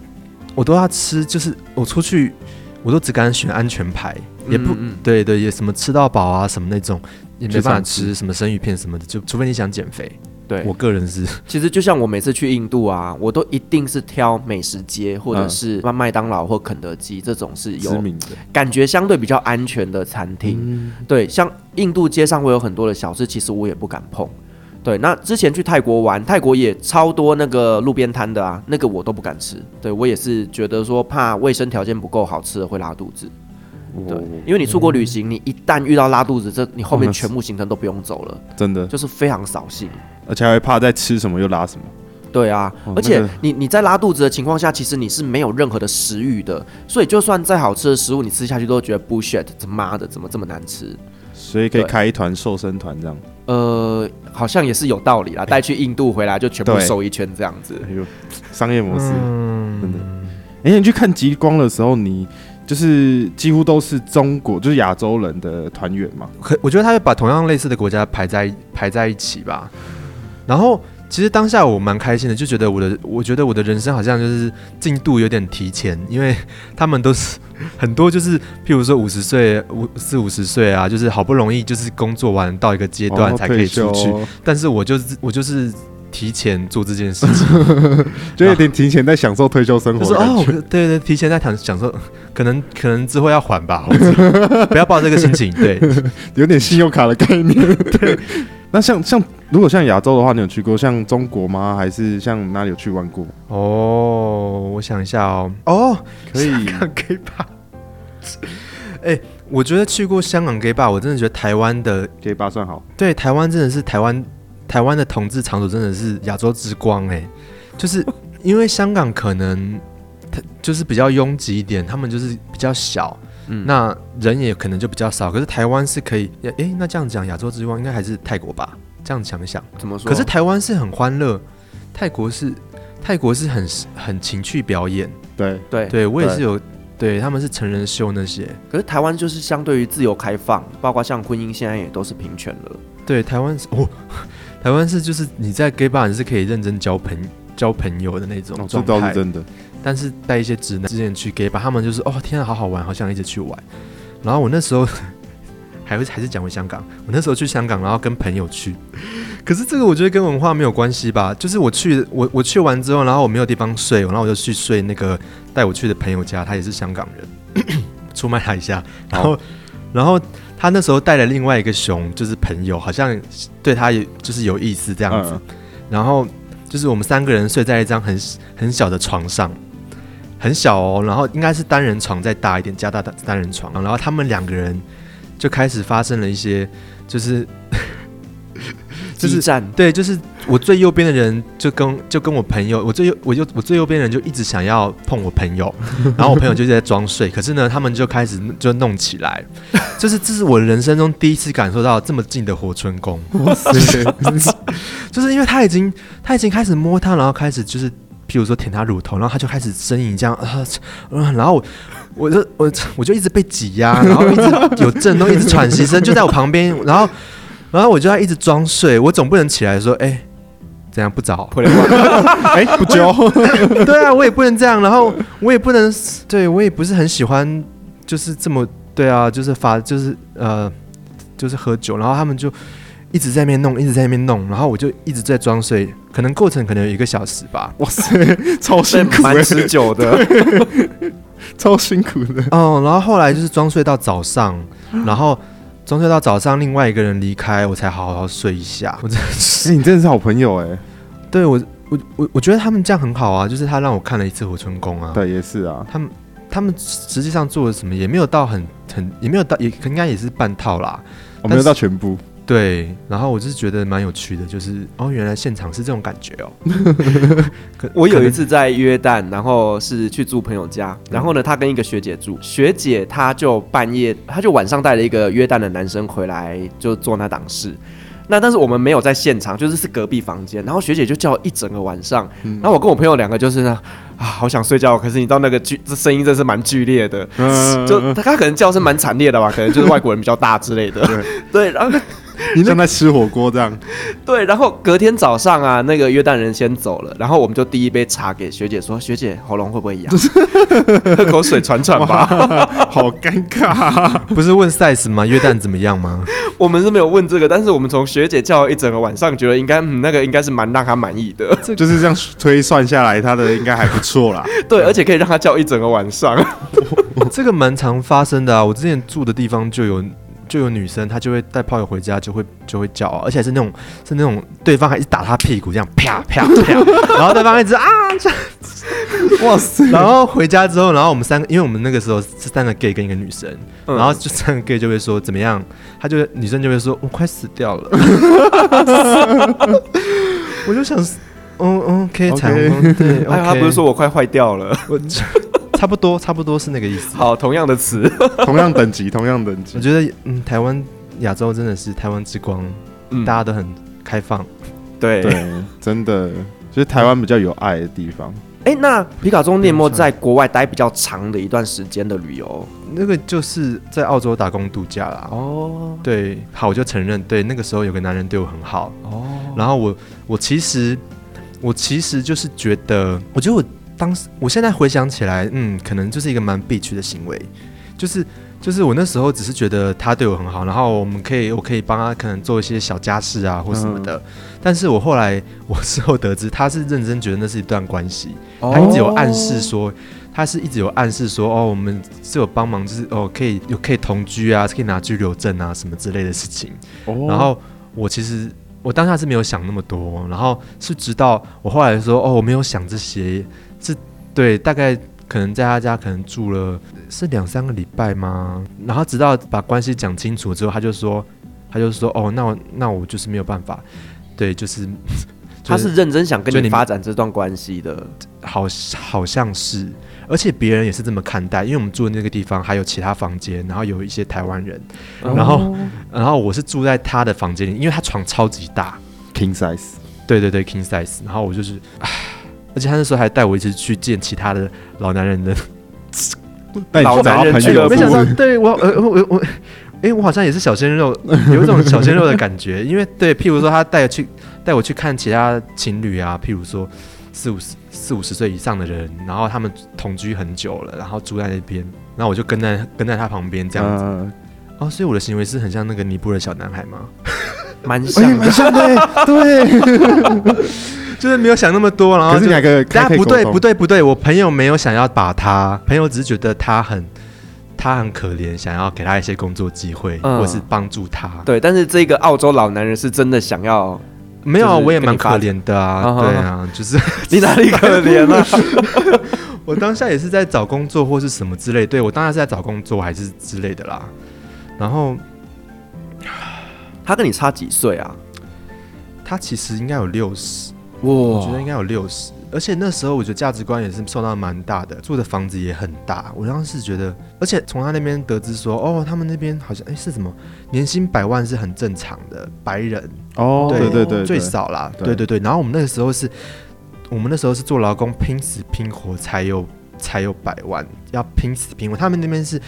我都要吃，就是我出去我都只敢选安全牌，也不嗯嗯。对对，也什么吃到饱啊什么那种。也没办法吃什么生鱼片什么的，就除非你想减肥。对，我个人是，其实就像我每次去印度啊，我都一定是挑美食街或者是麦当劳或肯德基这种是有感觉相对比较安全的餐厅。嗯、对，像印度街上会有很多的小吃，其实我也不敢碰。对，那之前去泰国玩，泰国也超多那个路边摊的啊，那个我都不敢吃。对，我也是觉得说怕卫生条件不够好吃的会拉肚子。对，因为你出国旅行，你一旦遇到拉肚子，这你后面全部行程都不用走了，真的就是非常扫兴。而且还会怕在吃什么又拉什么。对啊，哦而且你你在拉肚子的情况下，其实你是没有任何的食欲的，所以就算再好吃的食物，你吃下去都会觉得 bullshit，他妈的怎么这么难吃？所以可以开一团瘦身团这样。呃，好像也是有道理啦，带去印度回来就全部对瘦一圈这样子。哎呦，商业模式。嗯真的哎、你去看极光的时候，你就是几乎都是中国，就是亚洲人的团员嘛？可我觉得他会把同样类似的国家排在排在一起吧。然后其实当下我蛮开心的，就觉得我的我觉得我的人生好像就是进度有点提前，因为他们都是很多就是譬如说五十岁五四五十岁啊，就是好不容易就是工作完到一个阶段哦才可以出去，但是我就是我就是提前做这件事情。就有点提前在享受退休生活就是哦对对，提前在享享受，可能可能之后要还吧，不要抱这个心情。对，有点信用卡的概念。对，那像像如果像亚洲的话，你有去过像中国吗？还是像哪里有去玩过？哦，我想一下哦，哦，可以香港 gay bar。哎，我觉得去过香港 gay bar，我真的觉得台湾的 gay bar，算好。对台湾真的是台湾台湾的同志场所真的是亚洲之光哎，就是因为香港可能它就是比较拥挤一点，他们就是比较小。嗯，那人也可能就比较少，可是台湾是可以，诶，那这样讲亚洲之光应该还是泰国吧？这样想一想，怎么说？可是台湾是很欢乐，泰国是泰国是很很情趣表演，对，对对我也是有，对他们是成人秀那些，可是台湾就是相对于自由开放，包括像婚姻现在也都是平权了。对台湾是哦，台湾是就是你在 gay bar 你是可以认真交朋交朋友的那种哦，这状态倒是，真的。但是带一些直男之前去 gay bar，他们就是哦天啊好好玩，好想一直去玩，然后我那时候。还会还是讲回香港，我那时候去香港，然后跟朋友去，可是这个我觉得跟文化没有关系吧？就是我去我我去完之后，然后我没有地方睡，然后我就去睡那个带我去的朋友家，他也是香港人，出卖他一下，然后然后他那时候带了另外一个熊，就是朋友，好像对他也就是有意思这样子，嗯然后就是我们三个人睡在一张很很小的床上。很小哦，然后应该是单人床再大一点，加大单单人床，然后他们两个人就开始发生了一些，就是 就是激战对，就是我最右边的人就跟就跟我朋友，我最右我就我最右边的人就一直想要碰我朋友，然后我朋友就在装睡，可是呢，他们就开始就弄起来，就是这是我人生中第一次感受到这么近的活春宫，就是因为他已经他已经开始摸他，然后开始就是。譬如说舔他乳头，然后他就开始呻吟这样啊、呃，然后我我就我我就一直被挤压，然后一直有震动，一直喘息声就在我旁边，然后然后我就要一直装睡，我总不能起来说，哎、欸，怎样不早？哎、不交，对啊，我也不能这样，然后我也不能，对我也不是很喜欢，就是这么对啊，就是发就是呃就是喝酒，然后他们就一直在那边弄，一直在那边弄，然后我就一直在装睡，可能过程可能有一个小时吧。哇塞，超辛苦、蛮持久的。超辛苦的。哦，然后后来就是装睡到早上，然后装睡到早上，另外一个人离开，我才好好睡一下。我真的是，哎、你真的是好朋友哎、对我我我我觉得他们这样很好啊，就是他让我看了一次活春宫啊。对，也是啊。他们他们实际上做了什么，也没有到很很，也没有到，也应该也是半套啦。我没有到全部。对，然后我就是觉得蛮有趣的，就是哦，原来现场是这种感觉哦。可我有一次在约旦，然后是去住朋友家，然后呢，他跟一个学姐住，学姐她就半夜，她就晚上带了一个约旦的男生回来，就做那档事。那但是我们没有在现场，就是是隔壁房间，然后学姐就叫一整个晚上，然后我跟我朋友两个就是呢，啊，好想睡觉，可是你知道那个剧，这声音真是蛮剧烈的，嗯，就他他可能叫声蛮惨烈的吧，可能就是外国人比较大之类的，对，然后。你像在吃火锅这样。对，然后隔天早上啊，那个约旦人先走了，然后我们就第一杯茶给学姐说：“学姐，喉咙会不会痒？喝口水喘喘吧。”好尴尬、啊。不是问 size 吗？约旦怎么样吗？我们是没有问这个，但是我们从学姐叫了一整个晚上，觉得应该、嗯、那个应该是蛮让她满意的。就是这样推算下来，他的应该还不错啦。对，而且可以让她叫一整个晚上。这个蛮常发生的啊，我之前住的地方就有。就有女生，她就会带炮友回家，就会就会叫、啊，而且是那种是那种对方还一直打她屁股这样啪啪啪，然后对方一直啊这样，哇塞！然后回家之后，然后我们三个，因为我们那个时候是三个 gay 跟一个女生，嗯、然后就三个 gay 就会说怎么样，他就女生就会说我快死掉了，我就想，嗯嗯，可以彩虹对，哎，他不是说我快坏掉了？我差不多差不多是那个意思。好，同样的词，同样等级，同样等级我。觉得嗯，台湾亚洲真的是台湾之光，嗯大家都很开放。对对，真的就是台湾比较有爱的地方。哎，那皮卡中，你有没有在国外待比较长的一段时间的旅游？那个就是在澳洲打工度假啦。哦对，好，我就承认，对，那个时候有个男人对我很好，哦，然后我我其实我其实就是觉得，我觉得我当时，我现在回想起来，嗯，可能就是一个蛮 bitch 的行为，就是就是我那时候只是觉得他对我很好，然后我们可以我可以帮他可能做一些小家事啊或什么的，但是我后来我事后得知，他是认真觉得那是一段关系，他一直有暗示说。他是一直有暗示说，哦，我们是有帮忙，就是哦，可以有可以同居啊，可以拿居留证啊，什么之类的事情。哦。然后我其实我当下是没有想那么多，然后是直到我后来说，哦，我没有想这些，是对，大概可能在他家可能住了是两三个礼拜吗？然后直到把关系讲清楚之后，他就说，他就说，哦，那我那我就是没有办法，对，就是。他是认真想跟你你发展这段关系的。好，好像是，而且别人也是这么看待，因为我们住的那个地方还有其他房间，然后有一些台湾人，然后，然后我是住在他的房间里，因为他床超级大 king size，对对对，king size，然后我就是，唉，而且他那时候还带我一起去见其他的老男人的，带你去找他朋友，没想到，对我，呃，我我，哎，我好像也是小鲜肉，有一种小鲜肉的感觉，因为对，譬如说他带去带我去看其他情侣啊，譬如说四五十。四五十岁以上的人，然后他们同居很久了，然后住在那边，然后我就跟在跟在他旁边这样子。呃、哦，所以我的行为是很像那个尼泊尔小男孩吗？蛮像的，蛮像的，对，就是没有想那么多，然后就个，大家不对不对不对，我朋友没有想要把他，朋友只是觉得他很他很可怜，想要给他一些工作机会，嗯、或是帮助他。对，但是这个澳洲老男人是真的想要。没有啊，我也蛮可怜的啊，对啊，就是 你哪里可怜啊？我当下也是在找工作或是什么之类，对我当下是在找工作还是之类的啦。然后他跟你差几岁啊？他其实应该有六十，哇，我觉得应该有六十。而且那时候我觉得价值观也是受到蛮大的，住的房子也很大。我当时觉得，而且从他那边得知说，哦，他们那边好像哎是什么年薪百万是很正常的，白人哦，对对对，最少啦，对对对。然后我们那个时候是，我们那时候是做劳工，拼死拼活才有才有百万，要拼死拼活。他们那边是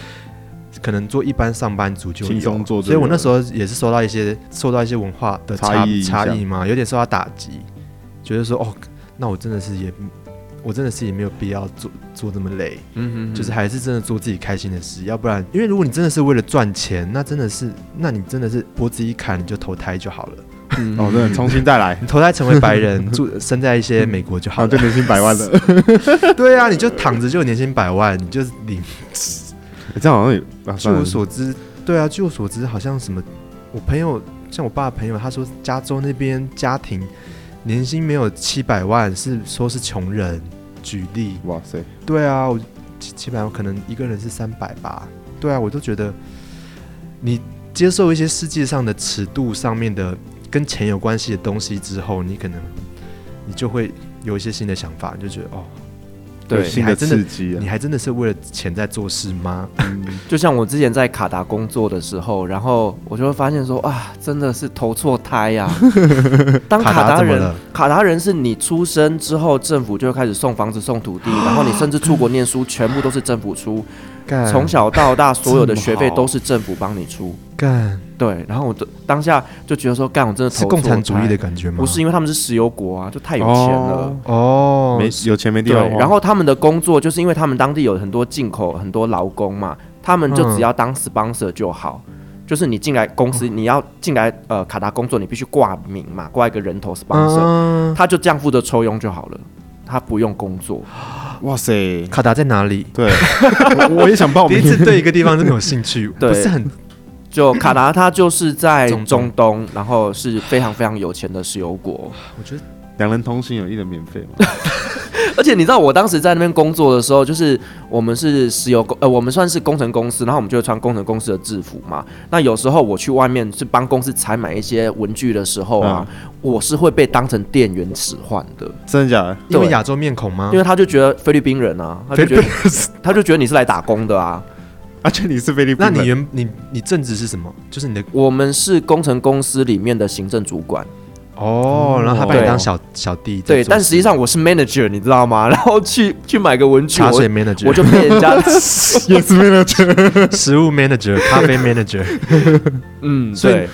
可能做一般上班族就轻松做，所以我那时候也是受到一些受到一些文化的差异差异嘛，有点受到打击，觉得说哦。那我真的是也，我真的是也没有必要做做这么累，嗯哼，哼，就是还是真的做自己开心的事，要不然，因为如果你真的是为了赚钱，那真的是，那你真的是脖子一砍你就投胎就好了，嗯，哦，对，重新再来，你 投胎成为白人，住生在一些美国就好了，就年薪百万了，对啊，你就躺着就有年薪百万，你就是领，这样好像据我所知，对啊，据我所知，好像什么，我朋友像我爸的朋友，他说加州那边家庭。年薪没有七百万，是说是穷人。举例，哇塞，对啊，我七七百万可能一个人是三百吧。对啊，我都觉得你接受一些世界上的尺度上面的跟钱有关系的东西之后，你可能你就会有一些新的想法，你就觉得哦。对，新的刺激啊！你还真的是为了钱在做事吗？嗯，就像我之前在卡达工作的时候，然后我就会发现说啊，真的是投错胎呀！当卡达人，卡达人是你出生之后，政府就会开始送房子、送土地，然后你甚至出国念书，全部都是政府出，从小到大所有的学费都是政府帮你出。干，对，然后我的当下就觉得说，干，我真的。是共产主义的感觉吗？不是，因为他们是石油国啊，就太有钱了哦，没有钱没地方。然后他们的工作就是因为他们当地有很多进口很多劳工嘛，他们就只要当 sponsor 就好，嗯、就是你进来公司，你要进来呃卡达工作，你必须挂名嘛，挂一个人头 sponsor，、嗯、他就这样负责抽佣就好了，他不用工作。哇塞，卡达在哪里？对，我，我也想报名。第一次对一个地方这么有兴趣，对，不是很。就卡达，它就是在中东，然后是非常非常有钱的石油国。我觉得两人同行有一人免费嘛。而且你知道，我当时在那边工作的时候，就是我们是石油工，呃，我们算是工程公司，然后我们就会穿工程公司的制服嘛。那有时候我去外面去帮公司采买一些文具的时候啊，嗯、我是会被当成店员使唤的。真的假的？因为亚洲面孔吗？因为他就觉得菲律宾人啊，他就觉得他就觉得你是来打工的啊。而且你是菲律宾，那你原你你正职是什么？就是你的，我们是工程公司里面的行政主管。哦，然后他把你当小小弟，对，但实际上我是 manager，你知道吗？然后去去买个文具，茶水 manager，我就被人家 也是 manager，食物 manager，咖啡 manager，嗯，对，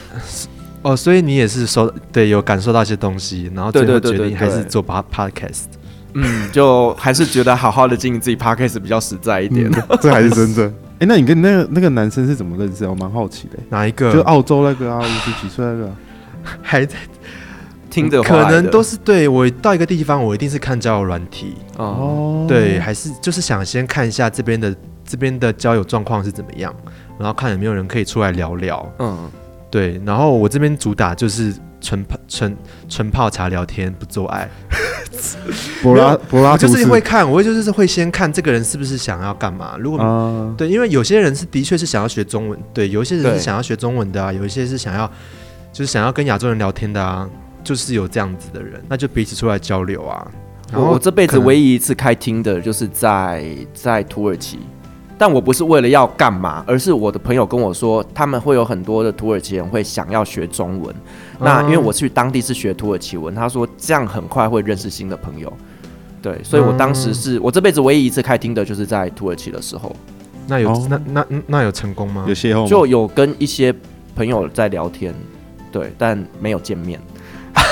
哦，所以你也是说，对，有感受到一些东西，然后最后决定还是做 podcast，嗯，就还是觉得好好的经营自己 podcast 比较实在一点，这还是真的。哎，那你跟那个那个男生是怎么认识？我蛮好奇的，哪一个？就澳洲那个啊，五十几岁那个，还在。听着，可能都是对我到一个地方，我一定是看交友软体。哦，对，还是就是想先看一下这边的这边的交友状况是怎么样，然后看有没有人可以出来聊聊，嗯，对，然后我这边主打就是纯泡纯纯泡茶聊天，不做爱。柏拉柏拉就是会看，我就是会先看这个人是不是想要干嘛。如果、嗯、对，因为有些人是的确是想要学中文，对，有一些人是想要学中文的啊，有一些是想要就是想要跟亚洲人聊天的啊。就是有这样子的人，那就彼此出来交流啊。然后我这辈子唯一一次开听的，就是在在土耳其，但我不是为了要干嘛，而是我的朋友跟我说，他们会有很多的土耳其人会想要学中文。那因为我去当地是学土耳其文，他说这样很快会认识新的朋友。对，所以我当时是我这辈子唯一一次开听的，就是在土耳其的时候。那有那那那有成功吗？有邂逅，就有跟一些朋友在聊天，对，但没有见面。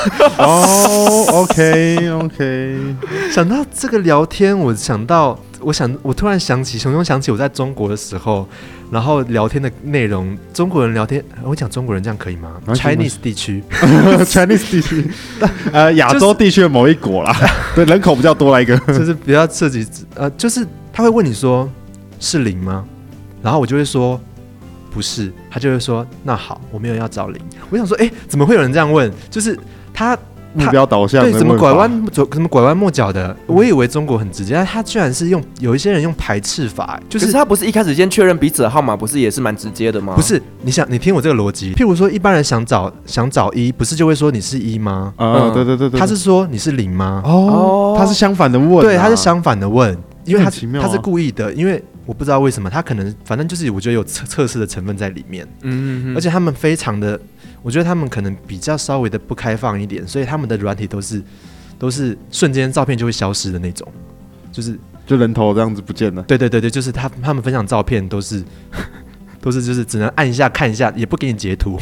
哦、oh,，OK OK，想到这个聊天，我想到，我想，我突然想起，熊熊想起我在中国的时候，然后聊天的内容，中国人聊天，我讲中国人这样可以吗？Chinese 地区，Chinese 地区，呃，亚洲地区的某一国啦，对，人口比较多来一个，就是比较涉及，呃，就是他会问你说是零吗？然后我就会说。不是，他就会说那好，我没有要找零。我想说，哎、欸，怎么会有人这样问？就是他目标导向，对，怎么拐弯走，怎么拐弯抹角的？我以为中国很直接，但他居然是用有一些人用排斥法，就是，是他不是一开始先确认彼此的号码，不是也是蛮直接的吗？不是，你想，你听我这个逻辑，譬如说一般人想找想找一，不是就会说你是一吗？嗯，嗯对，对对对，他是说你是零吗？哦，他是相反的问、啊，对，他是相反的问，因为他、啊、他是故意的，因为。我不知道为什么，他可能反正就是我觉得有测测试的成分在里面，嗯嗯，而且他们非常的，我觉得他们可能比较稍微的不开放一点，所以他们的软体都是都是瞬间照片就会消失的那种，就是就人头这样子不见了。对对对对，就是他他们分享照片都是 都是就是只能按一下看一下，也不给你截图。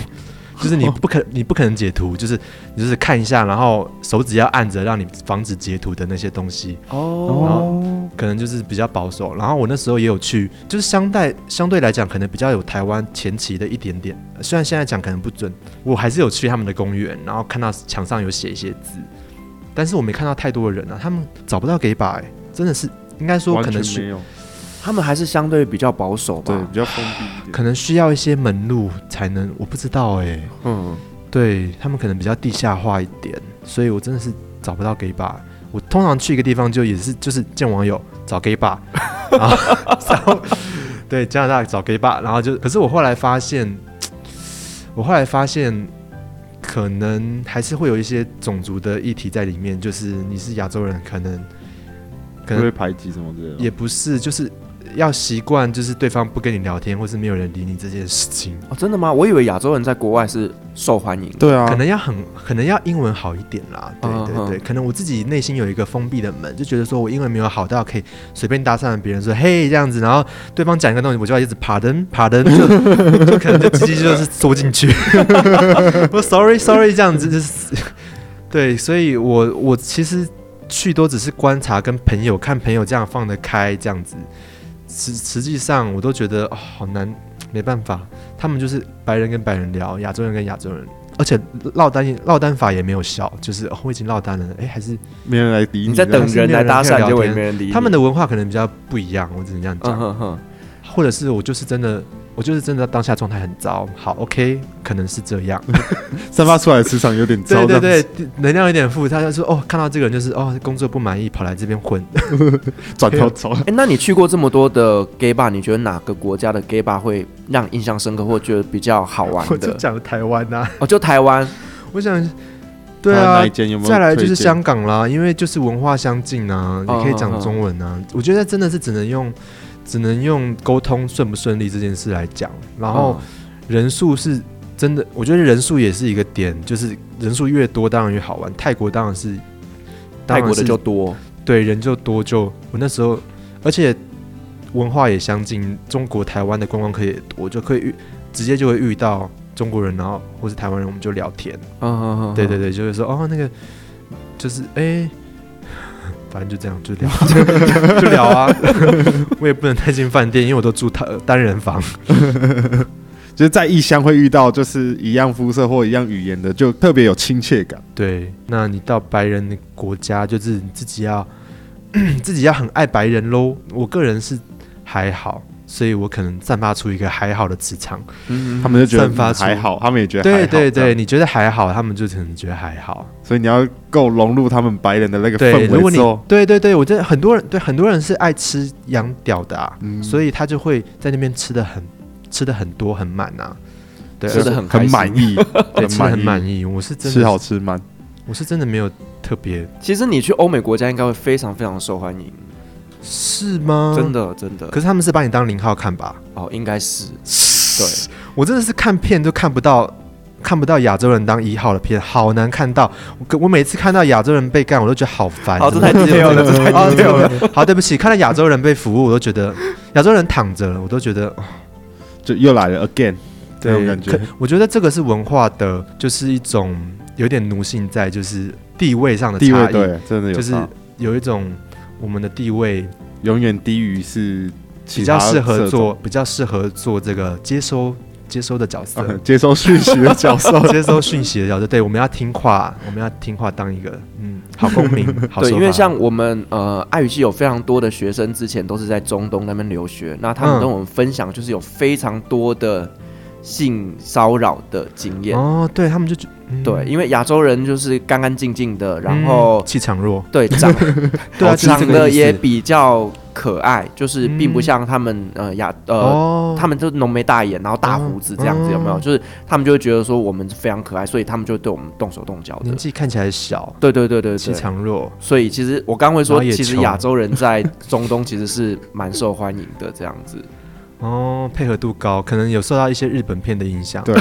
就是你不可，你不可能截图，就是你就是看一下，然后手指要按着，让你防止截图的那些东西。哦，然后可能就是比较保守。然后我那时候也有去，就是相对相对来讲，可能比较有台湾前期的一点点。虽然现在讲可能不准，我还是有去他们的公园，然后看到墙上有写一些字，但是我没看到太多的人啊，他们找不到给把、欸，真的是应该说可能是。他们还是相对比较保守吧，对，比较封闭，可能需要一些门路才能，我不知道哎、欸，嗯，对他们可能比较地下化一点，所以我真的是找不到 gay bar。我通常去一个地方就也是就是见网友找 gay bar，然后，然 后对加拿大找 gay bar，然后就可是我后来发现，我后来发现可能还是会有一些种族的议题在里面，就是你是亚洲人，可能可能会排挤什么之类的，也不是，就是。要习惯，就是对方不跟你聊天，或是没有人理你这件事情哦。真的吗？我以为亚洲人在国外是受欢迎的。对啊，可能要很，可能要英文好一点啦。对对对，可能我自己内心有一个封闭的门，就觉得说我英文没有好到可以随便搭讪别人说嘿这样子，然后对方讲一个东西，我就要一直 pardon pardon，就就可能就直接就是缩进去。我 sorry sorry 这样子就是对，所以我我其实去都只是观察，跟朋友看朋友这样放得开这样子。实实际上，我都觉得哦，好难，没办法，他们就是白人跟白人聊，亚洲人跟亚洲人，而且落单落单法也没有效，就是、哦、我已经落单了，哎，还是没人来理你，你在等人来搭讪，就没人理你。他们的文化可能比较不一样，我只能这样讲。嗯、哼哼或者是我就是真的，我就是真的当下状态很糟。好，OK，可能是这样，散发出来的磁场有点糟。对对对，能量有点负。他就说哦，看到这个人就是哦，工作不满意，跑来这边混，转头走。哎、欸，那你去过这么多的 gay bar，你觉得哪个国家的 gay bar 会让印象深刻，或觉得比较好玩的？我就讲台湾呐、啊，哦，就台湾。我想。对啊，有有再来就是香港啦，因为就是文化相近啊，你可以讲中文啊。哦哦哦，我觉得真的是只能用，只能用沟通顺不顺利这件事来讲。然后人数是真的，我觉得人数也是一个点，就是人数越多当然越好玩。泰国当然是，然是泰国的就多，对，人就多就我那时候，而且文化也相近，中国台湾的观光客也多，就可以遇直接就会遇到。中国人，然后或是台湾人，我们就聊天。对对对，就是说，哦，那个就是，哎、欸，反正就这样，就聊，就聊啊。我也不能太进饭店，因为我都住单单人房。就是在异乡会遇到，就是一样肤色或一样语言的，就特别有亲切感。对，那你到白人的国家，就是你自己要 自己要很爱白人喽。我个人是还好。所以我可能散发出一个还好的磁场，嗯，他们就觉得还好，他们也觉得还好。对对对，你觉得还好，他们就可能觉得还好。所以你要够融入他们白人的那个氛围。如果你对对对，我觉得很多人对很多人是爱吃洋屌的啊，嗯，所以他就会在那边吃的很吃的很多很满啊，对，吃的很很满意，对，吃的很满意。我是真的吃好吃满，我是真的没有特别。其实你去欧美国家应该会非常非常受欢迎。是吗？真的真的，可是他们是把你当零号看吧？哦，应该是。对，我真的是看片都看不到，看不到亚洲人当一号的片，好难看到。我我每次看到亚洲人被干，我都觉得好烦。好，这太低调了，这太低调了。好，对不起，看到亚洲人被服务，我都觉得亚洲人躺着，我都觉得就又来了 again。这种感觉，我觉得这个是文化的，就是一种有点奴性在，就是地位上的差异。对，真的有，就是有一种。我们的地位永远低于是比较适合做比较适合做这个接收接收的角色，嗯、接收讯息的角色，接收讯息的角色。对，我们要听话，我们要听话，当一个嗯好公民。好对，因为像我们呃爱语系有非常多的学生，之前都是在中东那边留学，那他们跟我们分享，就是有非常多的性骚扰的经验。哦，对他们就。对，因为亚洲人就是干干净净的，然后气场弱，对长 对啊，长得也比较可爱，就是并不像他们呃亚呃，他们都浓眉大眼，然后大胡子这样子，有没有？就是他们就会觉得说我们非常可爱，所以他们就对我们动手动脚的。年纪看起来小，对对对对，气场弱，所以其实我刚会说，其实亚洲人在中东其实是蛮受欢迎的这样子。哦，配合度高，可能有受到一些日本片的影响。对。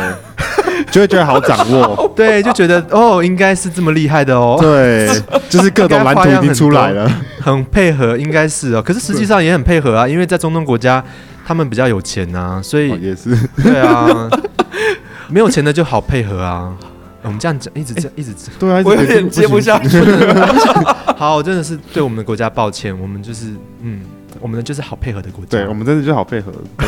就会觉得好掌握，对，就觉得哦，应该是这么厉害的哦，对，就是各种蓝图已经出来了，很配合，应该是哦，可是实际上也很配合啊，因为在中东国家，他们比较有钱啊，所以也是，对啊，没有钱的就好配合啊。我们这样讲，一直这样，一直对啊，我有点接不下去。好，我真的是对我们的国家抱歉，我们就是嗯，我们就是好配合的国家，对我们真的就好配合，对，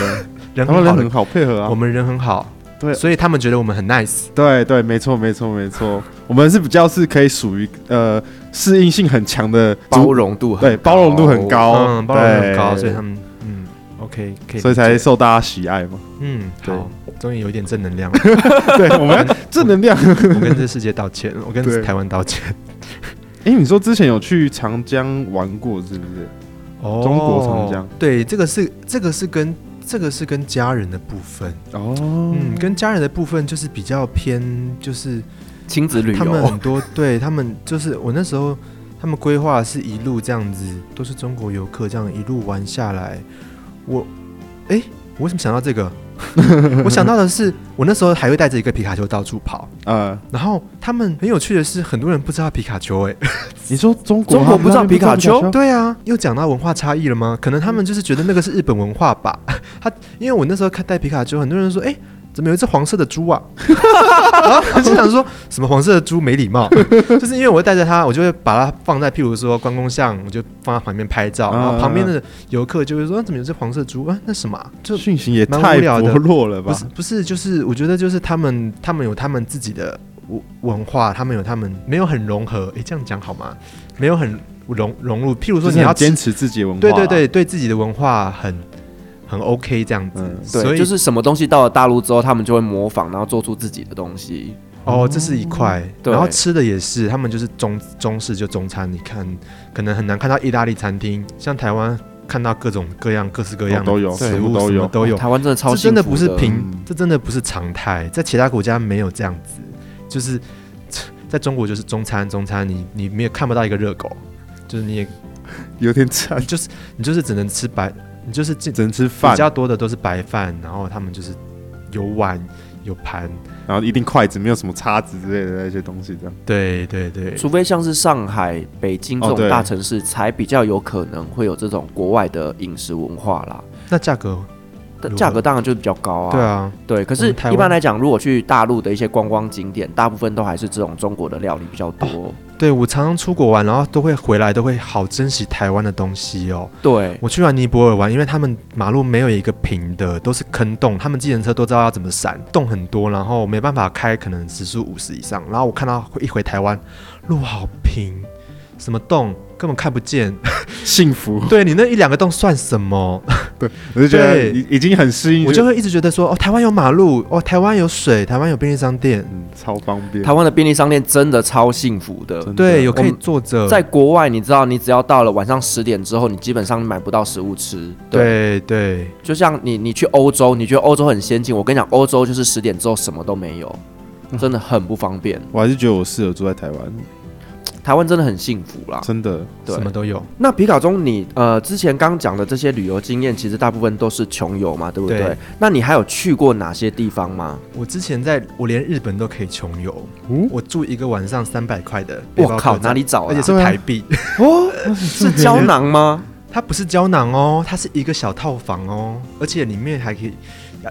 人很好配合啊，我们人很好。对，所以他们觉得我们很 nice。对对，没错没错没错，我们是比较是可以属于呃适应性很强的，包容度很对，包容度很高，嗯，包容度很高，所以他们嗯，OK，可以，所以才受大家喜爱嘛。嗯，好，终于有一点正能量了。对，我们 正能量，我跟这世界道歉，我跟台湾道歉。哎，你说之前有去长江玩过是不是？哦，中国长江。对，这个是这个是跟。这个是跟家人的部分哦，嗯，跟家人的部分就是比较偏，就是亲子旅游。他们很多 对他们就是我那时候，他们规划是一路这样子，都是中国游客这样一路玩下来。我，哎，我为什么想到这个？我想到的是，我那时候还会带着一个皮卡丘到处跑。嗯，然后他们很有趣的是，很多人不知道皮卡丘。哎，你说中国中国不知道皮卡丘？对啊，又讲到文化差异了吗？可能他们就是觉得那个是日本文化吧。他因为我那时候看带皮卡丘，很多人说，哎。怎么有一只黄色的猪啊？然 后我就想说什么黄色的猪没礼貌，就是因为我会带着它，我就会把它放在譬如说关公像，我就放在旁边拍照，然后旁边的游客就会说怎么有只黄色猪啊？那什么？就讯息也太薄弱了吧？不是不是，就是我觉得就是他们他们有他们自己的文文化，他们有他们没有很融合。诶，这样讲好吗？没有很融融入。譬如说你要坚持自己的文化，对对对，对自己的文化很。很 OK 这样子。嗯对，所以就是什么东西到了大陆之后，他们就会模仿，然后做出自己的东西。哦，这是一块，对。然后吃的也是，他们就是中中式就中餐，你看可能很难看到意大利餐厅，像台湾看到各种各样各式各样的哦都有食物都有。都有，台湾真的超这真的不是平嗯，这真的不是常态，在其他国家没有这样子，就是在中国就是中餐中餐，你你没有看不到一个热狗，就是你也有点惨，就是你就是只能吃白，你就是只只能吃饭比，较多的都是白饭，然后他们就是有碗有盘，然后一定筷子，没有什么叉子之类的那些东西，这样。对对对，除非像是上海、北京这种大城市，才比较有可能会有这种国外的饮食文化啦。那价格价格当然就比较高啊。对啊，对，可是一般来讲，如果去大陆的一些观光景点，大部分都还是这种中国的料理比较多。对我常常出国玩，然后都会回来，都会好珍惜台湾的东西哦。对，我去完尼泊尔玩，因为他们马路没有一个平的，都是坑洞，他们计程车都知道要怎么闪，洞很多，然后没办法开，可能时速五十以上。然后我看到一回台湾，路好平，什么洞根本看不见。幸福，对你那一两个洞算什么？对我就觉得对已已经很适应，我就会一直觉得说，哦，台湾有马路，哦，台湾有水，台湾有便利商店，嗯超方便。台湾的便利商店真的超幸福的。真的对，有可以坐着，在国外，你知道，你只要到了晚上十点之后，你基本上买不到食物吃。对对，就像你你去欧洲，你觉得欧洲很先进，我跟你讲，欧洲就是十点之后什么都没有，真的很不方便。我还是觉得我适合住在台湾，台湾真的很幸福啦。真的。对什么都有。那皮卡中你，呃之前刚讲的这些旅游经验，其实大部分都是穷游嘛，对不对？对那你还有去过哪些地方吗？我之前在我连日本都可以穷游，嗯我住一个晚上三百块的我靠，哪里找、啊？而且是台币，哦，是胶囊吗？它不是胶囊哦，它是一个小套房哦，而且里面还可以，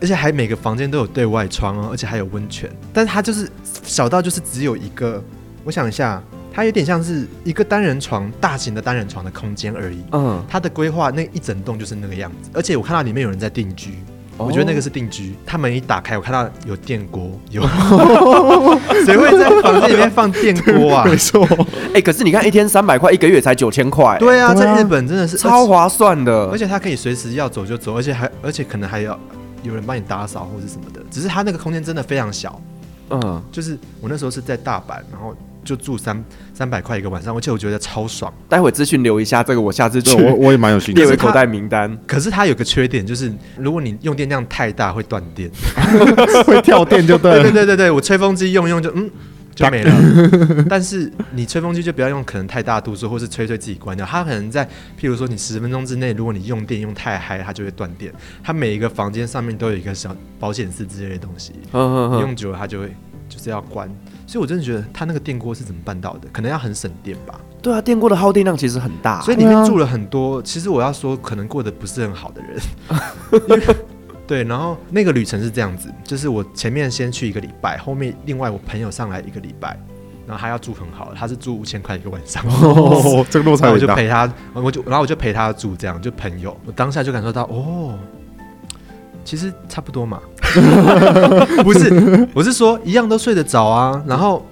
而且还每个房间都有对外窗哦，而且还有温泉。但是它就是小到就是只有一个，我想一下，它有点像是一个单人床，大型的单人床的空间而已。嗯，它的规划那一整栋就是那个样子，而且我看到里面有人在定居。哦我觉得那个是定居，他门一打开，我看到有电锅，有 谁会在房间里面放电锅啊？没错，哎、可是你看一天三百块，一个月才九千块，对啊，对啊在日本真的是超划算的。而且它可以随时要走就走，而且还而且可能还要有人帮你打扫或者什么的。只是它那个空间真的非常小，嗯，就是我那时候是在大阪，然后就住三三百块一个晚上，而且我觉得超爽。待会资讯留一下，这个我下次去我我也蛮有兴趣的。列为口袋名单。可是它有个缺点，就是如果你用电量太大会断电。会跳电就对对对了。对对对，我吹风机用一用就嗯 就没了。但是你吹风机就不要用可能太大度数，或是吹吹自己关掉。它可能在譬如说你十分钟之内，如果你用电用太嗨，它就会断电。它每一个房间上面都有一个小保险丝之类的东西，用久了它就会就是要关。所以我真的觉得他那个电锅是怎么办到的？可能要很省电吧。对啊，电锅的耗电量其实很大，所以里面住了很多，其实我要说可能过得不是很好的人。对，然后那个旅程是这样子，就是我前面先去一个礼拜，后面另外我朋友上来一个礼拜，然后他要住很好，他是住五千块一个晚上，哦，这个落差我就。陪他，我就然后我就陪他住，这样就朋友，我当下就感受到哦，其实差不多嘛，不是，我是说一样都睡得着啊，然后。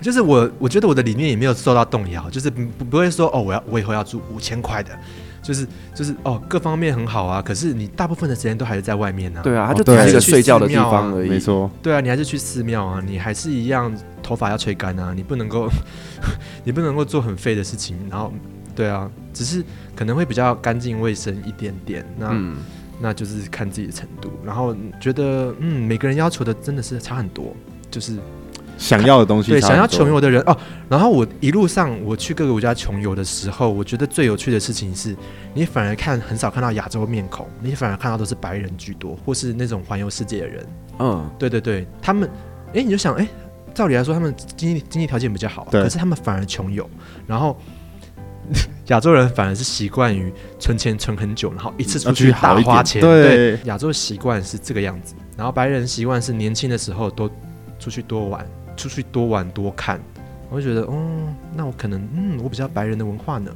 就是我，我觉得我的理念也没有受到动摇，就是不不不会说哦，我要我以后要住五千块的，就是就是哦，各方面很好啊。可是你大部分的时间都还是在外面呢、啊。对啊，它就哦对只是一个睡觉的地方而已。没错，对啊，你还是去寺庙啊，你还是一样头发要吹干啊，你不能够 你不能够做很废的事情。然后对啊，只是可能会比较干净卫生一点点。那、嗯，那就是看自己的程度。然后觉得嗯，每个人要求的真的是差很多，就是。想要的东西对，想要穷游的人哦。然后我一路上我去各个国家穷游的时候，我觉得最有趣的事情是，你反而看很少看到亚洲面孔，你反而看到都是白人居多，或是那种环游世界的人。嗯，对对对，他们，哎，你就想，哎，照理来说他们经济经济条件比较好，可是他们反而穷游。然后 亚洲人反而是习惯于存钱存很久，然后一次出去大花钱。对亚洲习惯是这个样子，然后白人习惯是年轻的时候多出去多玩。出去多玩多看，我就觉得，哦，那我可能，嗯，我比较白人的文化呢。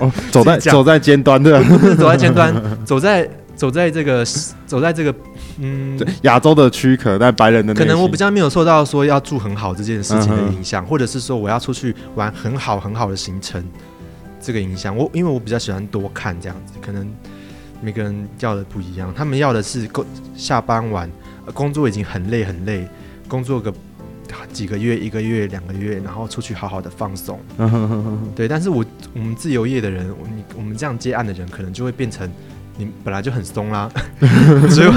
哦，走在走在尖端的，走在尖端，走在走在这个走在这个，嗯，亚洲的躯壳，但白人的可能我比较没有受到说要住很好这件事情的影响，或者是说我要出去玩很好很好的行程这个影响。我因为我比较喜欢多看这样子，可能每个人要的不一样，他们要的是工下班完，呃工作已经很累很累，工作个几个月、一个月、两个月，然后出去好好的放松。对，但是我我们自由业的人，我你我们这样接案的人，可能就会变成你本来就很松啦，所以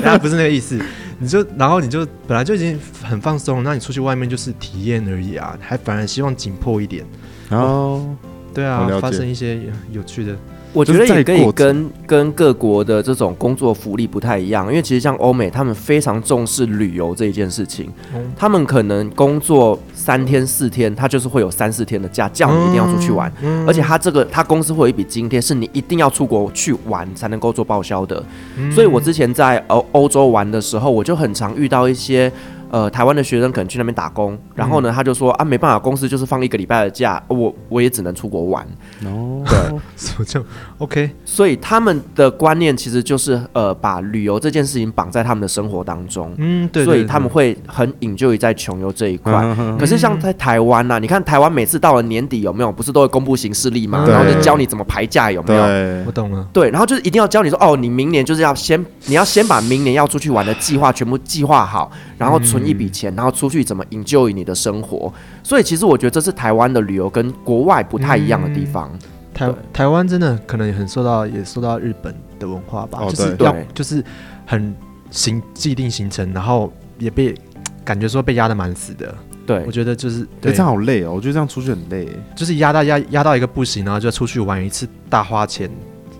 大家不是那个意思，你就然后你就本来就已经很放松，那你出去外面就是体验而已啊，还反而希望紧迫一点。然后对啊，发生一些有趣的。我觉得也可以跟跟各国的这种工作福利不太一样，因为其实像欧美，他们非常重视旅游这一件事情，他们可能工作三天四天，他就是会有三四天的假，叫你一定要出去玩，而且他这个他公司会有一笔津贴，是你一定要出国去玩才能够做报销的。所以我之前在欧欧洲玩的时候，我就很常遇到一些。呃，台湾的学生可能去那边打工，然后呢，他就说啊，没办法，公司就是放一个礼拜的假，我我也只能出国玩。哦，对，就 OK。所以他们的观念其实就是呃，把旅游这件事情绑在他们的生活当中。嗯，对，对，对。所以他们会很 enjoy 在穷游这一块。嗯、可是像在台湾呐、啊，你看台湾每次到了年底有没有，不是都会公布行事历嘛？然后就教你怎么排假有没有？我懂了。对，然后就是一定要教你说，哦，你明年就是要先，你要先把明年要出去玩的计划全部计划好，然后存。一笔钱，然后出去怎么 enjoy 你的生活？所以其实我觉得这是台湾的旅游跟国外不太一样的地方。嗯、台台湾真的可能也很受到，也受到日本的文化吧，哦、就是要就是很行既定行程，然后也被感觉说被压得蛮死的。对，我觉得就是对，这样好累哦。我觉得这样出去很累，就是压到压压到一个不行，然后就出去玩一次大花钱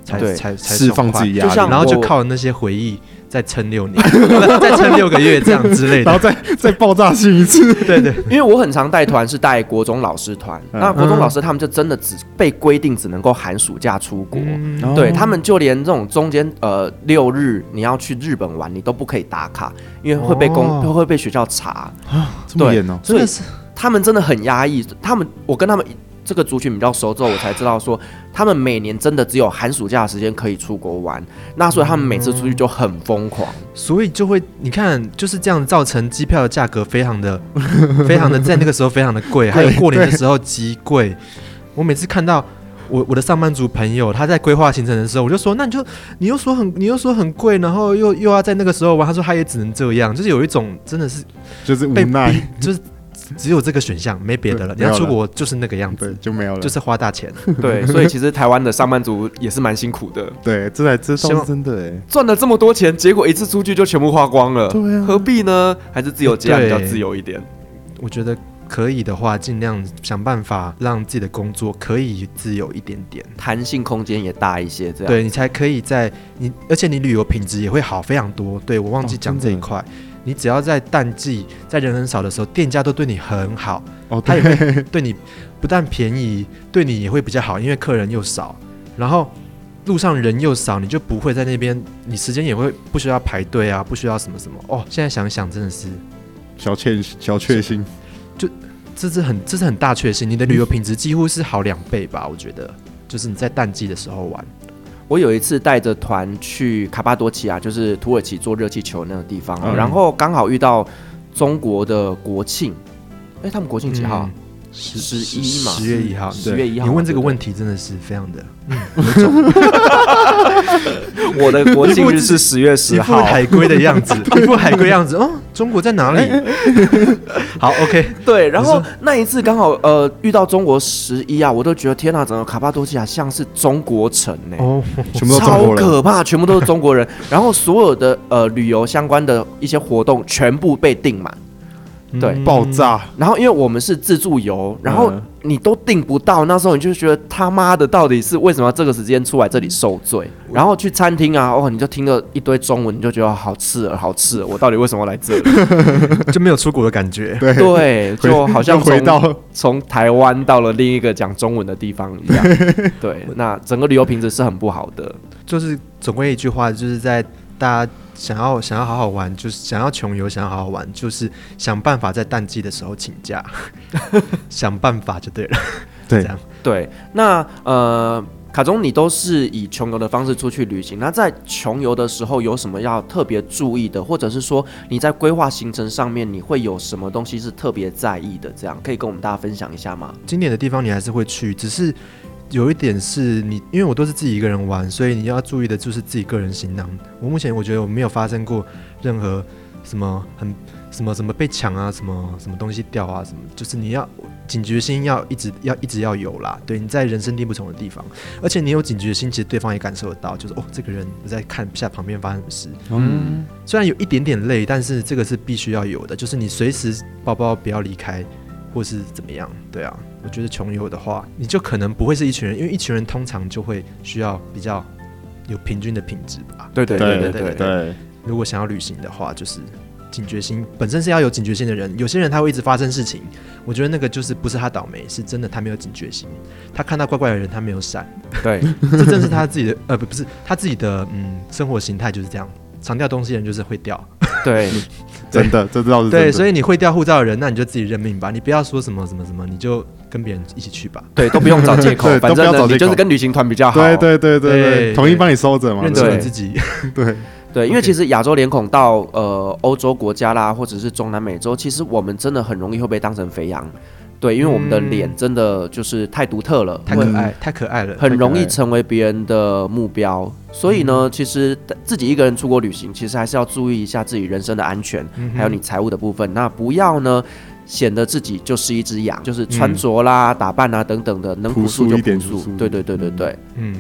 才才才释放自己压力，然后就靠那些回忆。再撑六年，再撑六个月这样之类的，然后再再爆炸性一次。对对，因为我很常带团，是带国中老师团。嗯、那国中老师他们就真的只被规定只能够寒暑假出国，嗯、对他们就连这种中间呃六日你要去日本玩，你都不可以打卡，因为会被公、哦、会被学校查。这么严哦，所以他们真的很压抑。他们我跟他们。这个族群比较熟之后，我才知道说，他们每年真的只有寒暑假的时间可以出国玩，那所以他们每次出去就很疯狂，所以就会你看就是这样造成机票的价格非常的、非常的在那个时候非常的贵，还有过年的时候极贵。我每次看到我我的上班族朋友他在规划行程的时候，我就说，那你就你又说很你又说很贵，然后又又要在那个时候玩，他说他也只能这样，就是有一种真的是就是无奈，就是。只有这个选项，没别的了。你要出国就是那个样子，就没有了，就是花大钱。对，所以其实台湾的上班族也是蛮辛苦的。对，这才这是真的哎，赚了这么多钱，结果一次出去就全部花光了。对啊，何必呢？还是自由接案比较自由一点。我觉得可以的话，尽量想办法让自己的工作可以自由一点点，弹性空间也大一些。这样，对你才可以在你，而且你旅游品质也会好非常多。对，我忘记讲这一块。你只要在淡季，在人很少的时候，店家都对你很好，哦，他也会 对你不但便宜，对你也会比较好，因为客人又少，然后路上人又少，你就不会在那边，你时间也会不需要排队啊，不需要什么什么哦。现在想想，真的是小确小确幸，就这是很这是很大确幸，你的旅游品质几乎是好两倍吧？我觉得，就是你在淡季的时候玩。我有一次带着团去卡巴多奇亚，就是土耳其做热气球那个地方，嗯、然后刚好遇到中国的国庆，哎、欸，他们国庆几号？嗯十一嘛，十月一号，十月一号。你问这个问题真的是非常的，嗯，我的国庆日是十月十号，海龟的样子，一副海龟样子。哦，中国在哪里？好，OK，对。然后那一次刚好呃遇到中国十一啊，我都觉得天哪，整个卡帕多西亚像是中国城呢，哦，全部都超可怕，全部都是中国人。然后所有的呃旅游相关的一些活动全部被订满。对，爆炸。然后因为我们是自助游，然后你都订不到，那时候你就觉得他妈的，到底是为什么这个时间出来这里受罪？然后去餐厅啊，哦，你就听了一堆中文，你就觉得好刺耳，好刺耳。我到底为什么来这里？就没有出国的感觉。对，对，就好像回到从台湾到了另一个讲中文的地方一样。对，那整个旅游品质是很不好的。就是总归一句话，就是在大家。想要想要好好玩，就是想要穷游，想要好好玩，就是想办法在淡季的时候请假，想办法就对了。对，这样对。那呃，卡中，你都是以穷游的方式出去旅行。那在穷游的时候，有什么要特别注意的，或者是说你在规划行程上面，你会有什么东西是特别在意的？这样可以跟我们大家分享一下吗？经典的地方你还是会去，只是有一点是你，因为我都是自己一个人玩，所以你要注意的就是自己个人行囊。我目前我觉得我没有发生过任何什么很什么什么被抢啊，什么什么东西掉啊，什么就是你要警觉心要一直要一直要有啦。对，你在人生地不熟的地方，而且你有警觉心，其实对方也感受得到，就是哦，这个人我在看一下旁边发生什么事。嗯，虽然有一点点累，但是这个是必须要有的，就是你随时包包不要离开。或是怎么样？对啊，我觉得穷游的话，你就可能不会是一群人，因为一群人通常就会需要比较有平均的品质吧。对对对对对对。如果想要旅行的话，就是警觉心本身是要有警觉心的人。有些人他会一直发生事情，我觉得那个就是不是他倒霉，是真的他没有警觉心。他看到怪怪的人，他没有闪。对，这正是他自己的呃不不是他自己的嗯生活形态就是这样。常掉东西的人就是会掉。对。真的，这知道是真的。对，所以你会掉护照的人，那你就自己认命吧，你不要说什么什么什么，你就跟别人一起去吧。对，都不用找借口，反正你就是跟旅行团比较好。对对对对对，统一帮你收着嘛，认清你自己。对对，因为其实亚洲脸孔到呃欧洲国家啦，或者是中南美洲，其实我们真的很容易会被当成肥羊。对，因为我们的脸真的就是太独特了，太可爱，太可爱了，很容易成为别人的目标。所以呢，其实自己一个人出国旅行，其实还是要注意一下自己人身的安全，还有你财务的部分。那不要呢显得自己就是一只羊，就是穿着啦、打扮啊等等的，能朴素就朴素。对对对对对，嗯，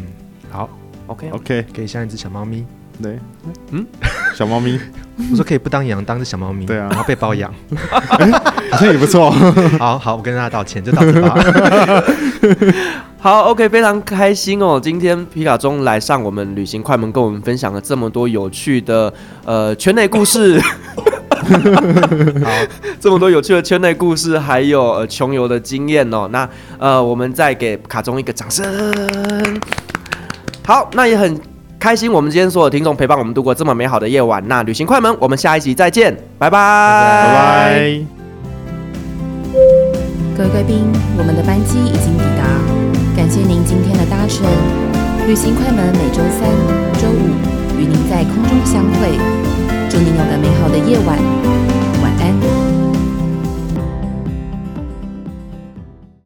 好，OK OK，可以像一只小猫咪。对，嗯，小猫咪，我说可以不当羊，当只小猫咪，对啊，然后被包养，好像也不错。好好，我跟大家道歉，就到此吧。好，OK，非常开心哦，今天皮卡中来上我们旅行快门，跟我们分享了这么多有趣的呃圈内故事。好，这么多有趣的圈内故事，还有呃穷游的经验哦。那呃，我们再给卡中一个掌声。好，那也很。开心，我们今天所有听众陪伴我们度过这么美好的夜晚。那旅行快门，我们下一集再见，拜拜，拜拜。各位贵宾，我们的班机已经抵达，感谢您今天的搭乘。旅行快门每周三、周五与您在空中相会，祝您有个美好的夜晚。